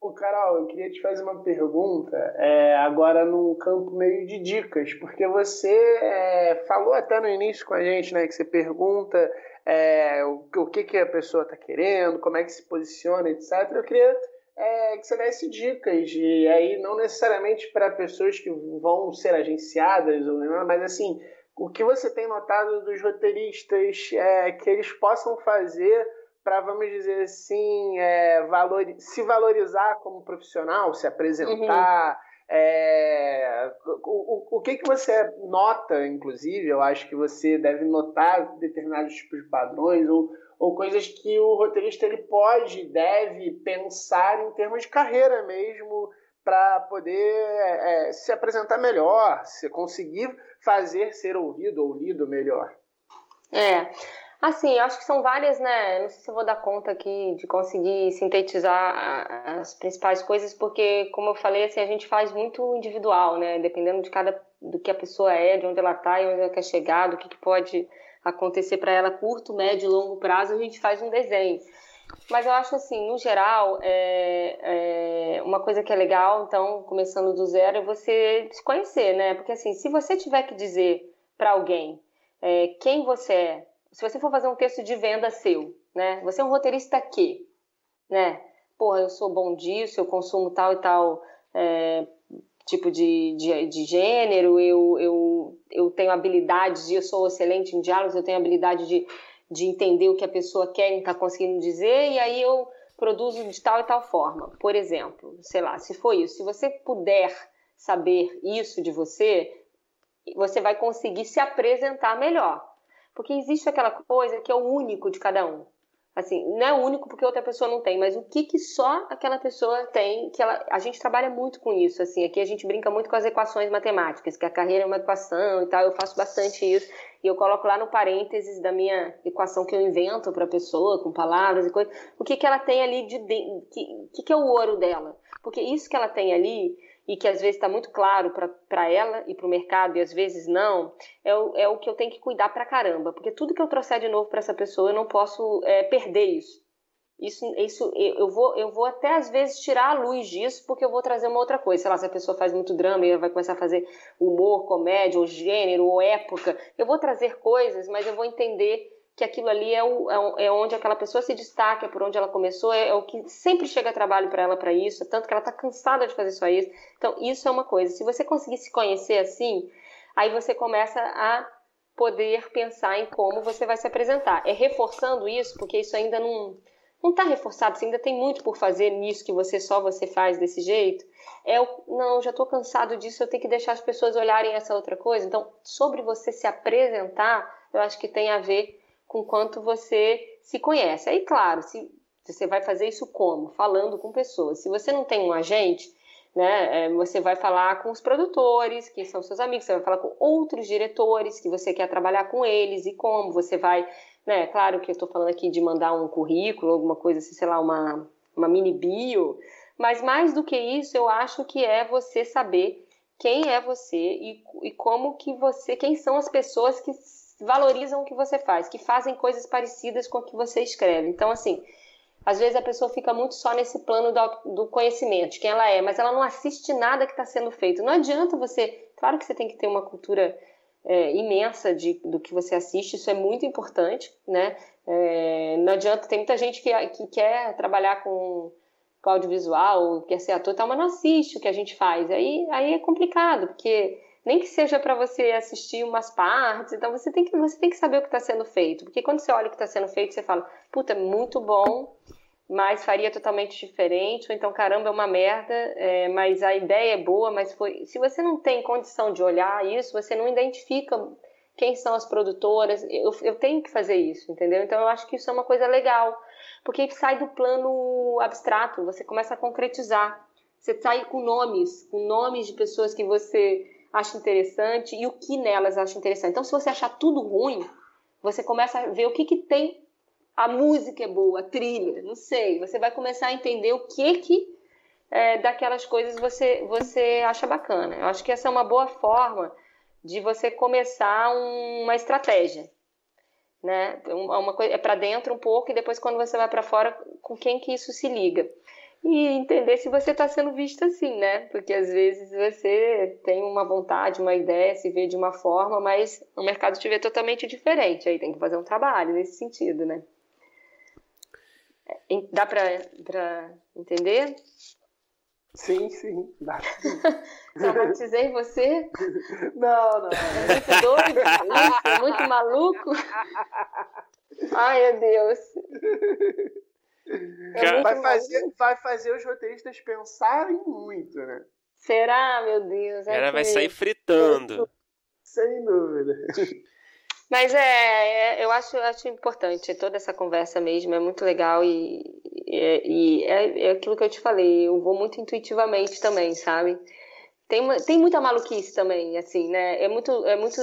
Ô, Carol, eu queria te fazer uma pergunta, é, agora num campo meio de dicas, porque você é, falou até no início com a gente, né, que você pergunta é, o, o, que, que a pessoa está querendo, como é que se posiciona, etc. Eu queria é, que você desse dicas, e aí não necessariamente para pessoas que vão ser agenciadas, mas assim, o que você tem notado dos roteiristas é, que eles possam fazer para, vamos dizer assim, é, valor, se valorizar como profissional, se apresentar. Uhum. É, o, o, o que, que você nota, inclusive, eu acho que você deve notar determinados tipos de padrões ou, ou coisas que o roteirista ele pode, deve pensar em termos de carreira mesmo para poder é, se apresentar melhor, se conseguir fazer ser ouvido ou lido melhor. É. Assim, eu acho que são várias, né? Não sei se eu vou dar conta aqui de conseguir sintetizar as principais coisas, porque, como eu falei, assim, a gente faz muito individual, né? Dependendo de cada do que a pessoa é, de onde ela está e onde ela quer chegar, do que, que pode acontecer para ela curto, médio e longo prazo, a gente faz um desenho. Mas eu acho assim, no geral, é, é, uma coisa que é legal, então, começando do zero, é você se conhecer, né? Porque assim, se você tiver que dizer para alguém é, quem você é, se você for fazer um texto de venda seu, né? Você é um roteirista que, né? Porra, eu sou bom disso, eu consumo tal e tal é, tipo de, de, de, gênero, eu, eu, eu tenho habilidade de, eu sou excelente em diálogos, eu tenho habilidade de, de entender o que a pessoa quer e está conseguindo dizer, e aí eu produzo de tal e tal forma. Por exemplo, sei lá, se for isso, se você puder saber isso de você, você vai conseguir se apresentar melhor. Porque existe aquela coisa que é o único de cada um. Assim, não é único porque outra pessoa não tem, mas o que, que só aquela pessoa tem, que ela, a gente trabalha muito com isso, assim, aqui a gente brinca muito com as equações matemáticas, que a carreira é uma equação e tal, eu faço bastante isso, e eu coloco lá no parênteses da minha equação que eu invento para a pessoa, com palavras e coisas, o que, que ela tem ali de, de que, que, que é o ouro dela, porque isso que ela tem ali e que às vezes está muito claro para ela e para o mercado e às vezes não, é o, é o que eu tenho que cuidar para caramba, porque tudo que eu trouxer de novo para essa pessoa eu não posso é, perder isso. Isso, isso eu, vou, eu vou até às vezes tirar a luz disso porque eu vou trazer uma outra coisa. Sei lá, se a pessoa faz muito drama e vai começar a fazer humor, comédia, ou gênero, ou época, eu vou trazer coisas, mas eu vou entender que aquilo ali é, o, é, é onde aquela pessoa se destaca, é por onde ela começou, é, é o que sempre chega trabalho para ela para isso, tanto que ela está cansada de fazer só isso. Então, isso é uma coisa. Se você conseguir se conhecer assim, aí você começa a poder pensar em como você vai se apresentar. É reforçando isso, porque isso ainda não não está reforçado, você ainda tem muito por fazer nisso que você só você faz desse jeito. É o, não, já estou cansado disso, eu tenho que deixar as pessoas olharem essa outra coisa. Então, sobre você se apresentar, eu acho que tem a ver com quanto você se conhece. Aí, claro, se você vai fazer isso como? Falando com pessoas. Se você não tem um agente, né, é, você vai falar com os produtores, que são seus amigos, você vai falar com outros diretores que você quer trabalhar com eles e como você vai, né, claro que eu estou falando aqui de mandar um currículo, alguma coisa assim, sei lá, uma, uma mini bio, mas mais do que isso, eu acho que é você saber quem é você e, e como que você, quem são as pessoas que valorizam o que você faz, que fazem coisas parecidas com o que você escreve. Então, assim, às vezes a pessoa fica muito só nesse plano do, conhecimento, quem ela é, mas ela não assiste nada que está sendo feito. Não adianta você. Claro que você tem que ter uma cultura é, imensa de, do que você assiste, isso é muito importante, né? É, não adianta, tem muita gente que, que quer trabalhar com, com audiovisual, quer ser ator, tal, mas não assiste o que a gente faz. Aí, aí é complicado, porque nem que seja para você assistir umas partes, então você tem que, você tem que saber o que está sendo feito, porque quando você olha o que está sendo feito, você fala, puta, muito bom, mas faria totalmente diferente, ou então, caramba, é uma merda, é, mas a ideia é boa, mas foi. Se você não tem condição de olhar isso, você não identifica quem são as produtoras, eu, eu tenho que fazer isso, entendeu? Então eu acho que isso é uma coisa legal, porque sai do plano abstrato, você começa a concretizar. Você sai com nomes, com nomes de pessoas que você acha interessante e o que nelas acha interessante. Então, se você achar tudo ruim, você começa a ver o que, que tem. A música é boa, a trilha, não sei. Você vai começar a entender o que que é, daquelas coisas você, você acha bacana. Eu acho que essa é uma boa forma de você começar uma estratégia. Né? Uma coisa, é para dentro um pouco e depois quando você vai para fora, com quem que isso se liga e entender se você está sendo visto assim, né? Porque às vezes você tem uma vontade, uma ideia, se vê de uma forma, mas o mercado te vê totalmente diferente. Aí tem que fazer um trabalho nesse sentido, né? É, dá para entender? Sim, sim, dá. Traumatizei você? Não, não. É muito doido? É muito maluco? Ai, meu Deus. É vai, fazer, vai fazer os roteiristas pensarem muito, né? Será, meu Deus? É Ela vai sair fritando. Sem dúvida. Mas é, é, eu acho, acho importante toda essa conversa mesmo, é muito legal e, e, e é, é, aquilo que eu te falei, eu vou muito intuitivamente também, sabe? Tem, tem muita maluquice também, assim, né? É muito, é muito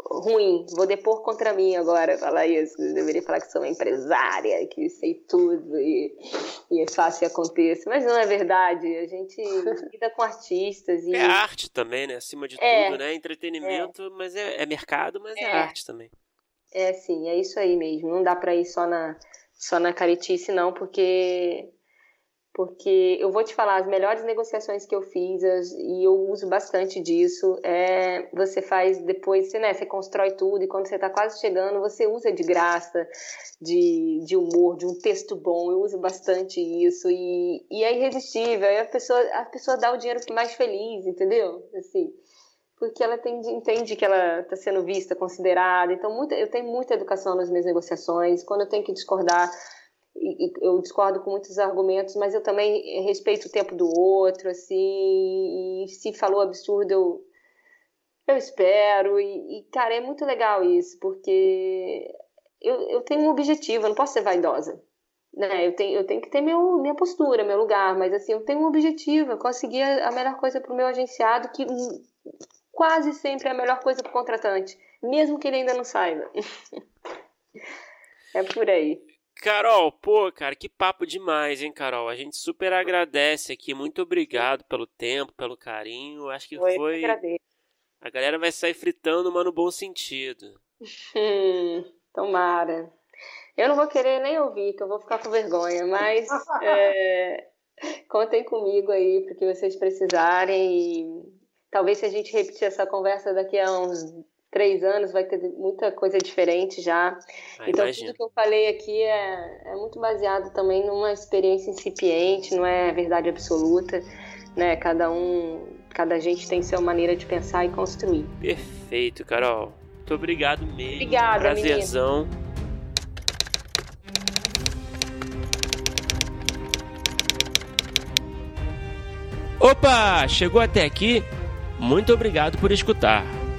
ruim. Vou depor contra mim agora falar isso. Eu deveria falar que sou uma empresária, que sei tudo e, e é fácil que aconteça. Mas não é verdade. A gente lida com artistas. E... É arte também, né? Acima de é, tudo, né? Entretenimento, é. mas é, é, mercado, mas é. é arte também. É, sim, é isso aí mesmo. Não dá para ir só na, só na caretice, não, porque porque eu vou te falar, as melhores negociações que eu fiz, e eu uso bastante disso, é você faz depois, você, né, você constrói tudo, e quando você está quase chegando, você usa de graça, de, de humor, de um texto bom, eu uso bastante isso, e, e é irresistível, aí a pessoa, a pessoa dá o dinheiro mais feliz, entendeu? Assim, porque ela tem, entende que ela está sendo vista, considerada, então muita, eu tenho muita educação nas minhas negociações, quando eu tenho que discordar e, eu discordo com muitos argumentos, mas eu também respeito o tempo do outro, assim, e se falou absurdo, eu, eu espero, e, e cara, é muito legal isso, porque eu, eu tenho um objetivo, eu não posso ser vaidosa, né, eu tenho, eu tenho que ter meu, minha postura, meu lugar, mas assim, eu tenho um objetivo, eu conseguir a, a melhor coisa para o meu agenciado, que quase sempre é a melhor coisa para o contratante, mesmo que ele ainda não saiba. é por aí. Carol, pô, cara, que papo demais, hein, Carol? A gente super agradece aqui. Muito obrigado pelo tempo, pelo carinho. Acho que Oi, foi. A galera vai sair fritando, mas no bom sentido. Tomara. Eu não vou querer nem ouvir, que eu vou ficar com vergonha, mas é, contem comigo aí porque vocês precisarem e talvez se a gente repetir essa conversa daqui a uns três anos vai ter muita coisa diferente já. Ah, então, imagino. tudo que eu falei aqui é, é muito baseado também numa experiência incipiente, não é verdade absoluta, né? Cada um, cada gente tem sua maneira de pensar e construir. Perfeito, Carol. Muito obrigado mesmo. Obrigada, Prazerzão. Menina. Opa! Chegou até aqui? Muito obrigado por escutar.